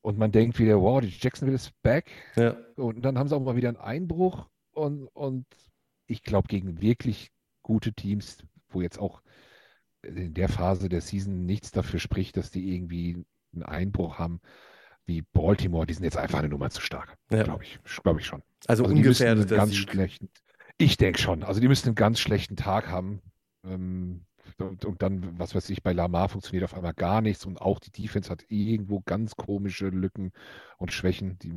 Und man denkt wieder, wow, die Jacksonville ist back. Ja, Und dann haben sie auch mal wieder einen Einbruch. Und, und ich glaube, gegen wirklich gute Teams, wo jetzt auch in der Phase der Season nichts dafür spricht, dass die irgendwie einen Einbruch haben, wie Baltimore, die sind jetzt einfach eine Nummer zu stark. Ja. Glaube ich. Glaube ich schon. also, Also ungefährdeter ganz Sieg. schlechten, ich denke schon. Also die müssen einen ganz schlechten Tag haben. Ähm, und, und dann, was weiß ich, bei Lamar funktioniert auf einmal gar nichts und auch die Defense hat irgendwo ganz komische Lücken und Schwächen. Die,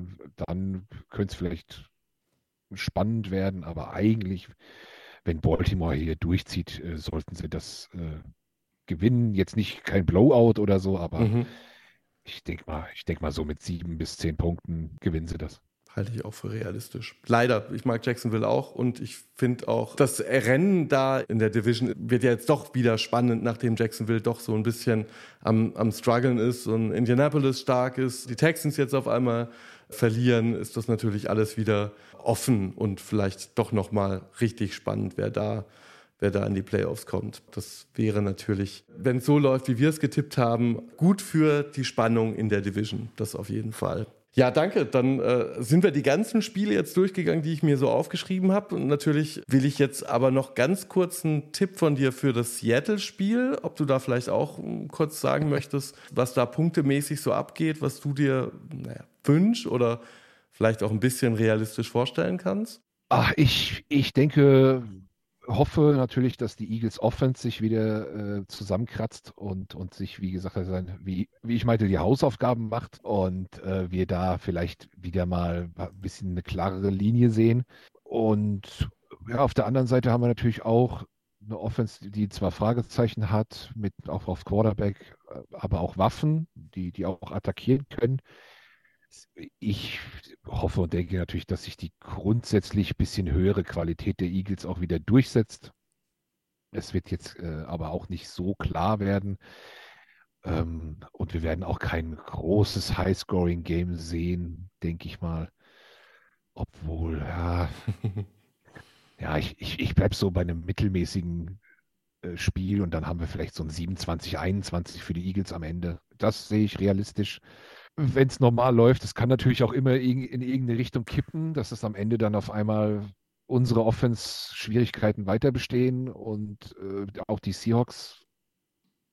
dann könnte es vielleicht spannend werden, aber eigentlich, wenn Baltimore hier durchzieht, äh, sollten sie das äh, gewinnen. Jetzt nicht kein Blowout oder so, aber Mhm. ich denke mal, ich denke mal so mit sieben bis zehn Punkten gewinnen sie das. Halte ich auch für realistisch. Leider, ich mag Jacksonville auch und ich finde auch, das Rennen da in der Division wird ja jetzt doch wieder spannend, nachdem Jacksonville doch so ein bisschen am, am Struggeln ist und Indianapolis stark ist, die Texans jetzt auf einmal verlieren, ist das natürlich alles wieder offen und vielleicht doch nochmal richtig spannend, wer da wer da in die Playoffs kommt. Das wäre natürlich, wenn es so läuft, wie wir es getippt haben, gut für die Spannung in der Division. Das auf jeden Fall. Ja, danke. Dann äh, sind wir die ganzen Spiele jetzt durchgegangen, die ich mir so aufgeschrieben habe. Und natürlich will ich jetzt aber noch ganz kurz einen Tipp von dir für das Seattle-Spiel. Ob du da vielleicht auch mm, kurz sagen möchtest, was da punktemäßig so abgeht, was du dir naja, wünschst oder vielleicht auch ein bisschen realistisch vorstellen kannst. Ach, ich, ich denke, hoffe natürlich, dass die Eagles Offense sich wieder äh, zusammenkratzt und, und sich, wie gesagt, also wie, wie ich meinte, die Hausaufgaben macht und äh, wir da vielleicht wieder mal ein bisschen eine klarere Linie sehen. Und ja, auf der anderen Seite haben wir natürlich auch eine Offense, die zwar Fragezeichen hat, mit auch auf Quarterback, äh, aber auch Waffen, die, die auch attackieren können. Ich hoffe und denke natürlich, dass sich die grundsätzlich bisschen höhere Qualität der Eagles auch wieder durchsetzt. Es wird jetzt äh, aber auch nicht so klar werden. Ähm, und wir werden auch kein großes High-Scoring-Game sehen, denke ich mal. Obwohl, ja, ja ich, ich, ich bleibe so bei einem mittelmäßigen äh, Spiel und dann haben wir vielleicht so ein 27, 21 für die Eagles am Ende. Das sehe ich realistisch wenn es normal läuft, es kann natürlich auch immer in, in irgendeine Richtung kippen, dass es am Ende dann auf einmal unsere Offense-Schwierigkeiten weiter bestehen und äh, auch die Seahawks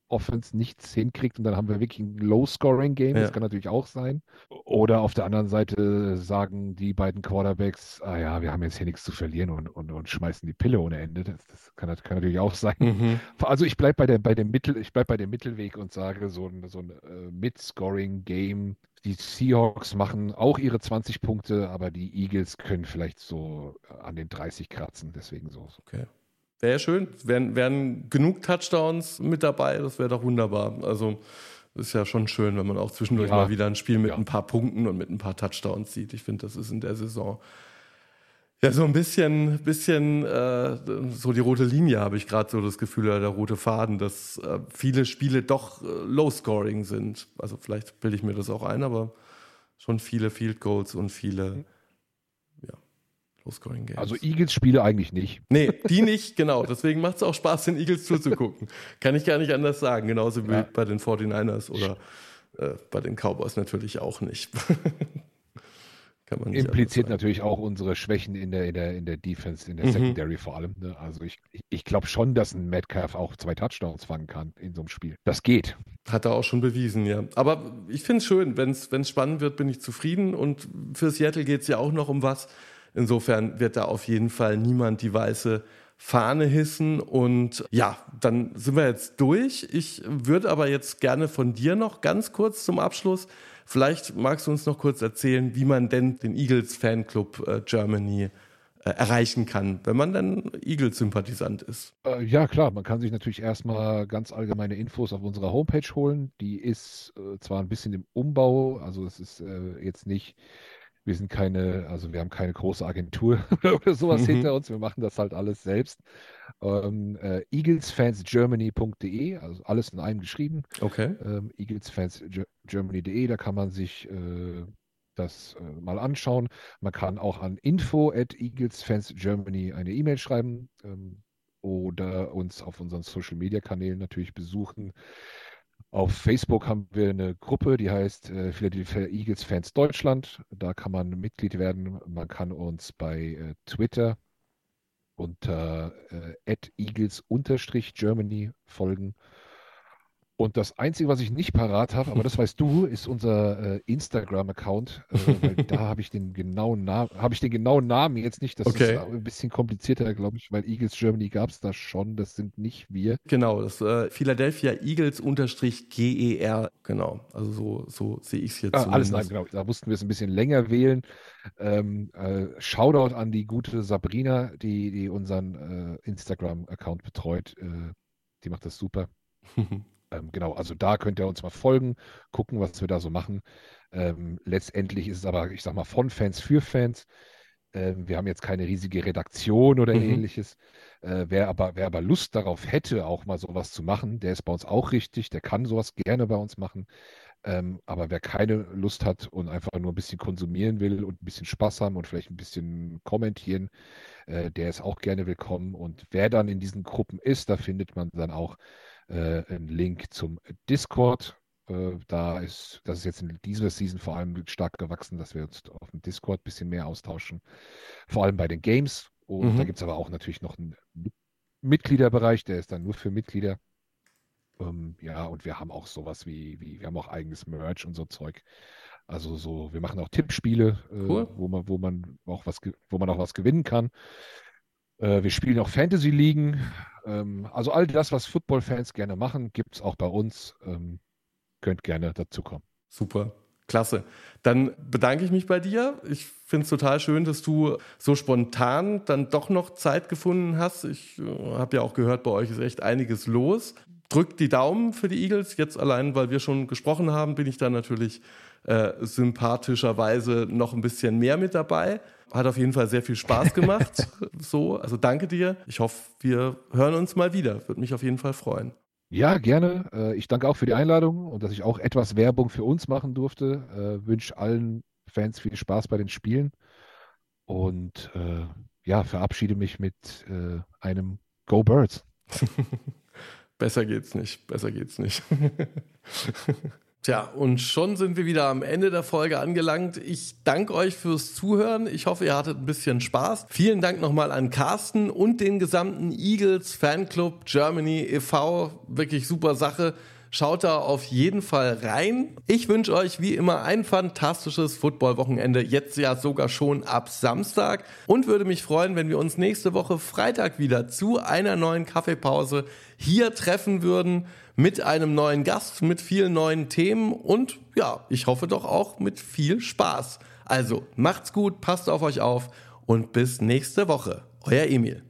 Offense nichts hinkriegt und dann haben wir wirklich ein Low-Scoring-Game, Ja. das kann natürlich auch sein. Oder auf der anderen Seite sagen die beiden Quarterbacks, ah ja, wir haben jetzt hier nichts zu verlieren und, und, und schmeißen die Pille ohne Ende. Das, das kann, kann natürlich auch sein. Mhm. Also ich bleibe bei der bei dem Mittel, ich bleib bei dem Mittelweg und sage so ein, so ein äh, Mid-Scoring-Game. Die Seahawks machen auch ihre 20 Punkte, aber die Eagles können vielleicht so an den 30 kratzen. Deswegen so. so. Okay. Wäre ja schön. Wären, wären genug Touchdowns mit dabei, das wäre doch wunderbar. Also ist ja schon schön, wenn man auch zwischendurch Ja. mal wieder ein Spiel mit Ja. ein paar Punkten und mit ein paar Touchdowns sieht. Ich finde, das ist in der Saison ja so ein bisschen, bisschen äh, so die rote Linie, habe ich gerade so das Gefühl, oder der rote Faden, dass äh, viele Spiele doch äh, Low-Scoring sind. Also vielleicht bilde ich mir das auch ein, aber schon viele Field Goals und viele Low-Scoring Games. Also Eagles-Spiele eigentlich nicht. Nee, die nicht, genau. Deswegen macht es auch Spaß, den Eagles zuzugucken. Kann ich gar nicht anders sagen. Genauso wie ja. bei den 49ers oder äh, bei den Cowboys natürlich auch nicht. Kann man Impliziert natürlich auch unsere Schwächen in der, in der, in der Defense, in der mhm. Secondary vor allem. Ne? Also ich, ich, ich glaube schon, dass ein Metcalf auch zwei Touchdowns fangen kann in so einem Spiel. Das geht. Hat er auch schon bewiesen, ja. Aber ich finde es schön, wenn es spannend wird, bin ich zufrieden. Und für Seattle geht es ja auch noch um was. Insofern wird da auf jeden Fall niemand die weiße Fahne hissen. Und ja, dann sind wir jetzt durch. Ich würde aber jetzt gerne von dir noch ganz kurz zum Abschluss Vielleicht magst du uns noch kurz erzählen, wie man denn den Eagles Fanclub äh, Germany äh, erreichen kann, wenn man dann Eagles-Sympathisant ist. Äh, ja, klar. Man kann sich natürlich erstmal ganz allgemeine Infos auf unserer Homepage holen. Die ist zwar ein bisschen im Umbau, also es ist jetzt nicht wir sind keine, also wir haben keine große Agentur oder sowas mhm. hinter uns. Wir machen das halt alles selbst. Ähm, äh, eaglesfansgermany.de, also alles in einem geschrieben. Okay. Ähm, eaglesfansgermany.de, da kann man sich äh, das äh, mal anschauen. Man kann auch an info at eaglesfansgermany eine E-Mail schreiben ähm, oder uns auf unseren Social Media Kanälen natürlich besuchen. Auf Facebook haben wir eine Gruppe, die heißt äh, Philadelphia Eagles Fans Deutschland. Da kann man Mitglied werden. Man kann uns bei äh, Twitter unter äh, @eagles_germany folgen. Und das Einzige, was ich nicht parat habe, aber das weißt du, ist unser äh, Instagram-Account. Äh, da habe ich den genauen Namen, habe ich den genauen Namen jetzt nicht. Das okay. ist ein bisschen komplizierter, glaube ich, weil Eagles Germany gab es da schon. Das sind nicht wir. Genau, das äh, Philadelphia Eagles unterstrich GER. Genau, also so, so sehe ich es jetzt. Ah, alles nein, genau. Da mussten wir es ein bisschen länger wählen. Ähm, äh, Shoutout an die gute Sabrina, die, die unseren äh, Instagram-Account betreut. Äh, die macht das super. Ähm, genau, also da könnt ihr uns mal folgen, gucken, was wir da so machen. Ähm, letztendlich ist es aber, ich sag mal, von Fans für Fans. Ähm, wir haben jetzt keine riesige Redaktion oder mhm. ähnliches. Äh, wer, aber, wer aber Lust darauf hätte, auch mal sowas zu machen, der ist bei uns auch richtig, der kann sowas gerne bei uns machen. Ähm, aber wer keine Lust hat und einfach nur ein bisschen konsumieren will und ein bisschen Spaß haben und vielleicht ein bisschen kommentieren, äh, der ist auch gerne willkommen. Und wer dann in diesen Gruppen ist, da findet man dann auch äh, einen Link zum Discord. Äh, da ist, das ist jetzt in dieser Season vor allem stark gewachsen, dass wir uns auf dem Discord ein bisschen mehr austauschen. Vor allem bei den Games. Und mhm. da gibt es aber auch natürlich noch einen Mitgliederbereich, der ist dann nur für Mitglieder. Ähm, ja, und wir haben auch sowas wie, wie, wir haben auch eigenes Merch und so Zeug. Also so, wir machen auch Tippspiele, äh, cool. wo man, wo man auch was, wo man auch was gewinnen kann. Äh, wir spielen auch Fantasy-Ligen. Ähm, also all das, was Football-Fans gerne machen, gibt es auch bei uns. Ähm, könnt gerne dazu kommen. Super. Klasse. Dann bedanke ich mich bei dir. Ich finde es total schön, dass du so spontan dann doch noch Zeit gefunden hast. Ich äh, habe ja auch gehört, bei euch ist echt einiges los. Drückt die Daumen für die Eagles. Jetzt allein, weil wir schon gesprochen haben, bin ich da natürlich äh, sympathischerweise noch ein bisschen mehr mit dabei. Hat auf jeden Fall sehr viel Spaß gemacht. so, also danke dir. Ich hoffe, wir hören uns mal wieder. Würde mich auf jeden Fall freuen. Ja, gerne. Äh, ich danke auch für die Einladung und dass ich auch etwas Werbung für uns machen durfte. Äh, wünsche allen Fans viel Spaß bei den Spielen und äh, ja, verabschiede mich mit einem Go Birds. Besser geht's nicht. Besser geht's nicht. Tja, und schon sind wir wieder am Ende der Folge angelangt. Ich danke euch fürs Zuhören. Ich hoffe, ihr hattet ein bisschen Spaß. Vielen Dank nochmal an Carsten und den gesamten Eagles Fanclub Germany e.V. Wirklich super Sache. Schaut da auf jeden Fall rein. Ich wünsche euch wie immer ein fantastisches Footballwochenende, jetzt ja sogar schon ab Samstag und würde mich freuen, wenn wir uns nächste Woche Freitag wieder zu einer neuen Kaffeepause hier treffen würden mit einem neuen Gast, mit vielen neuen Themen und ja, ich hoffe doch auch mit viel Spaß. Also macht's gut, passt auf euch auf und bis nächste Woche. Euer Emil.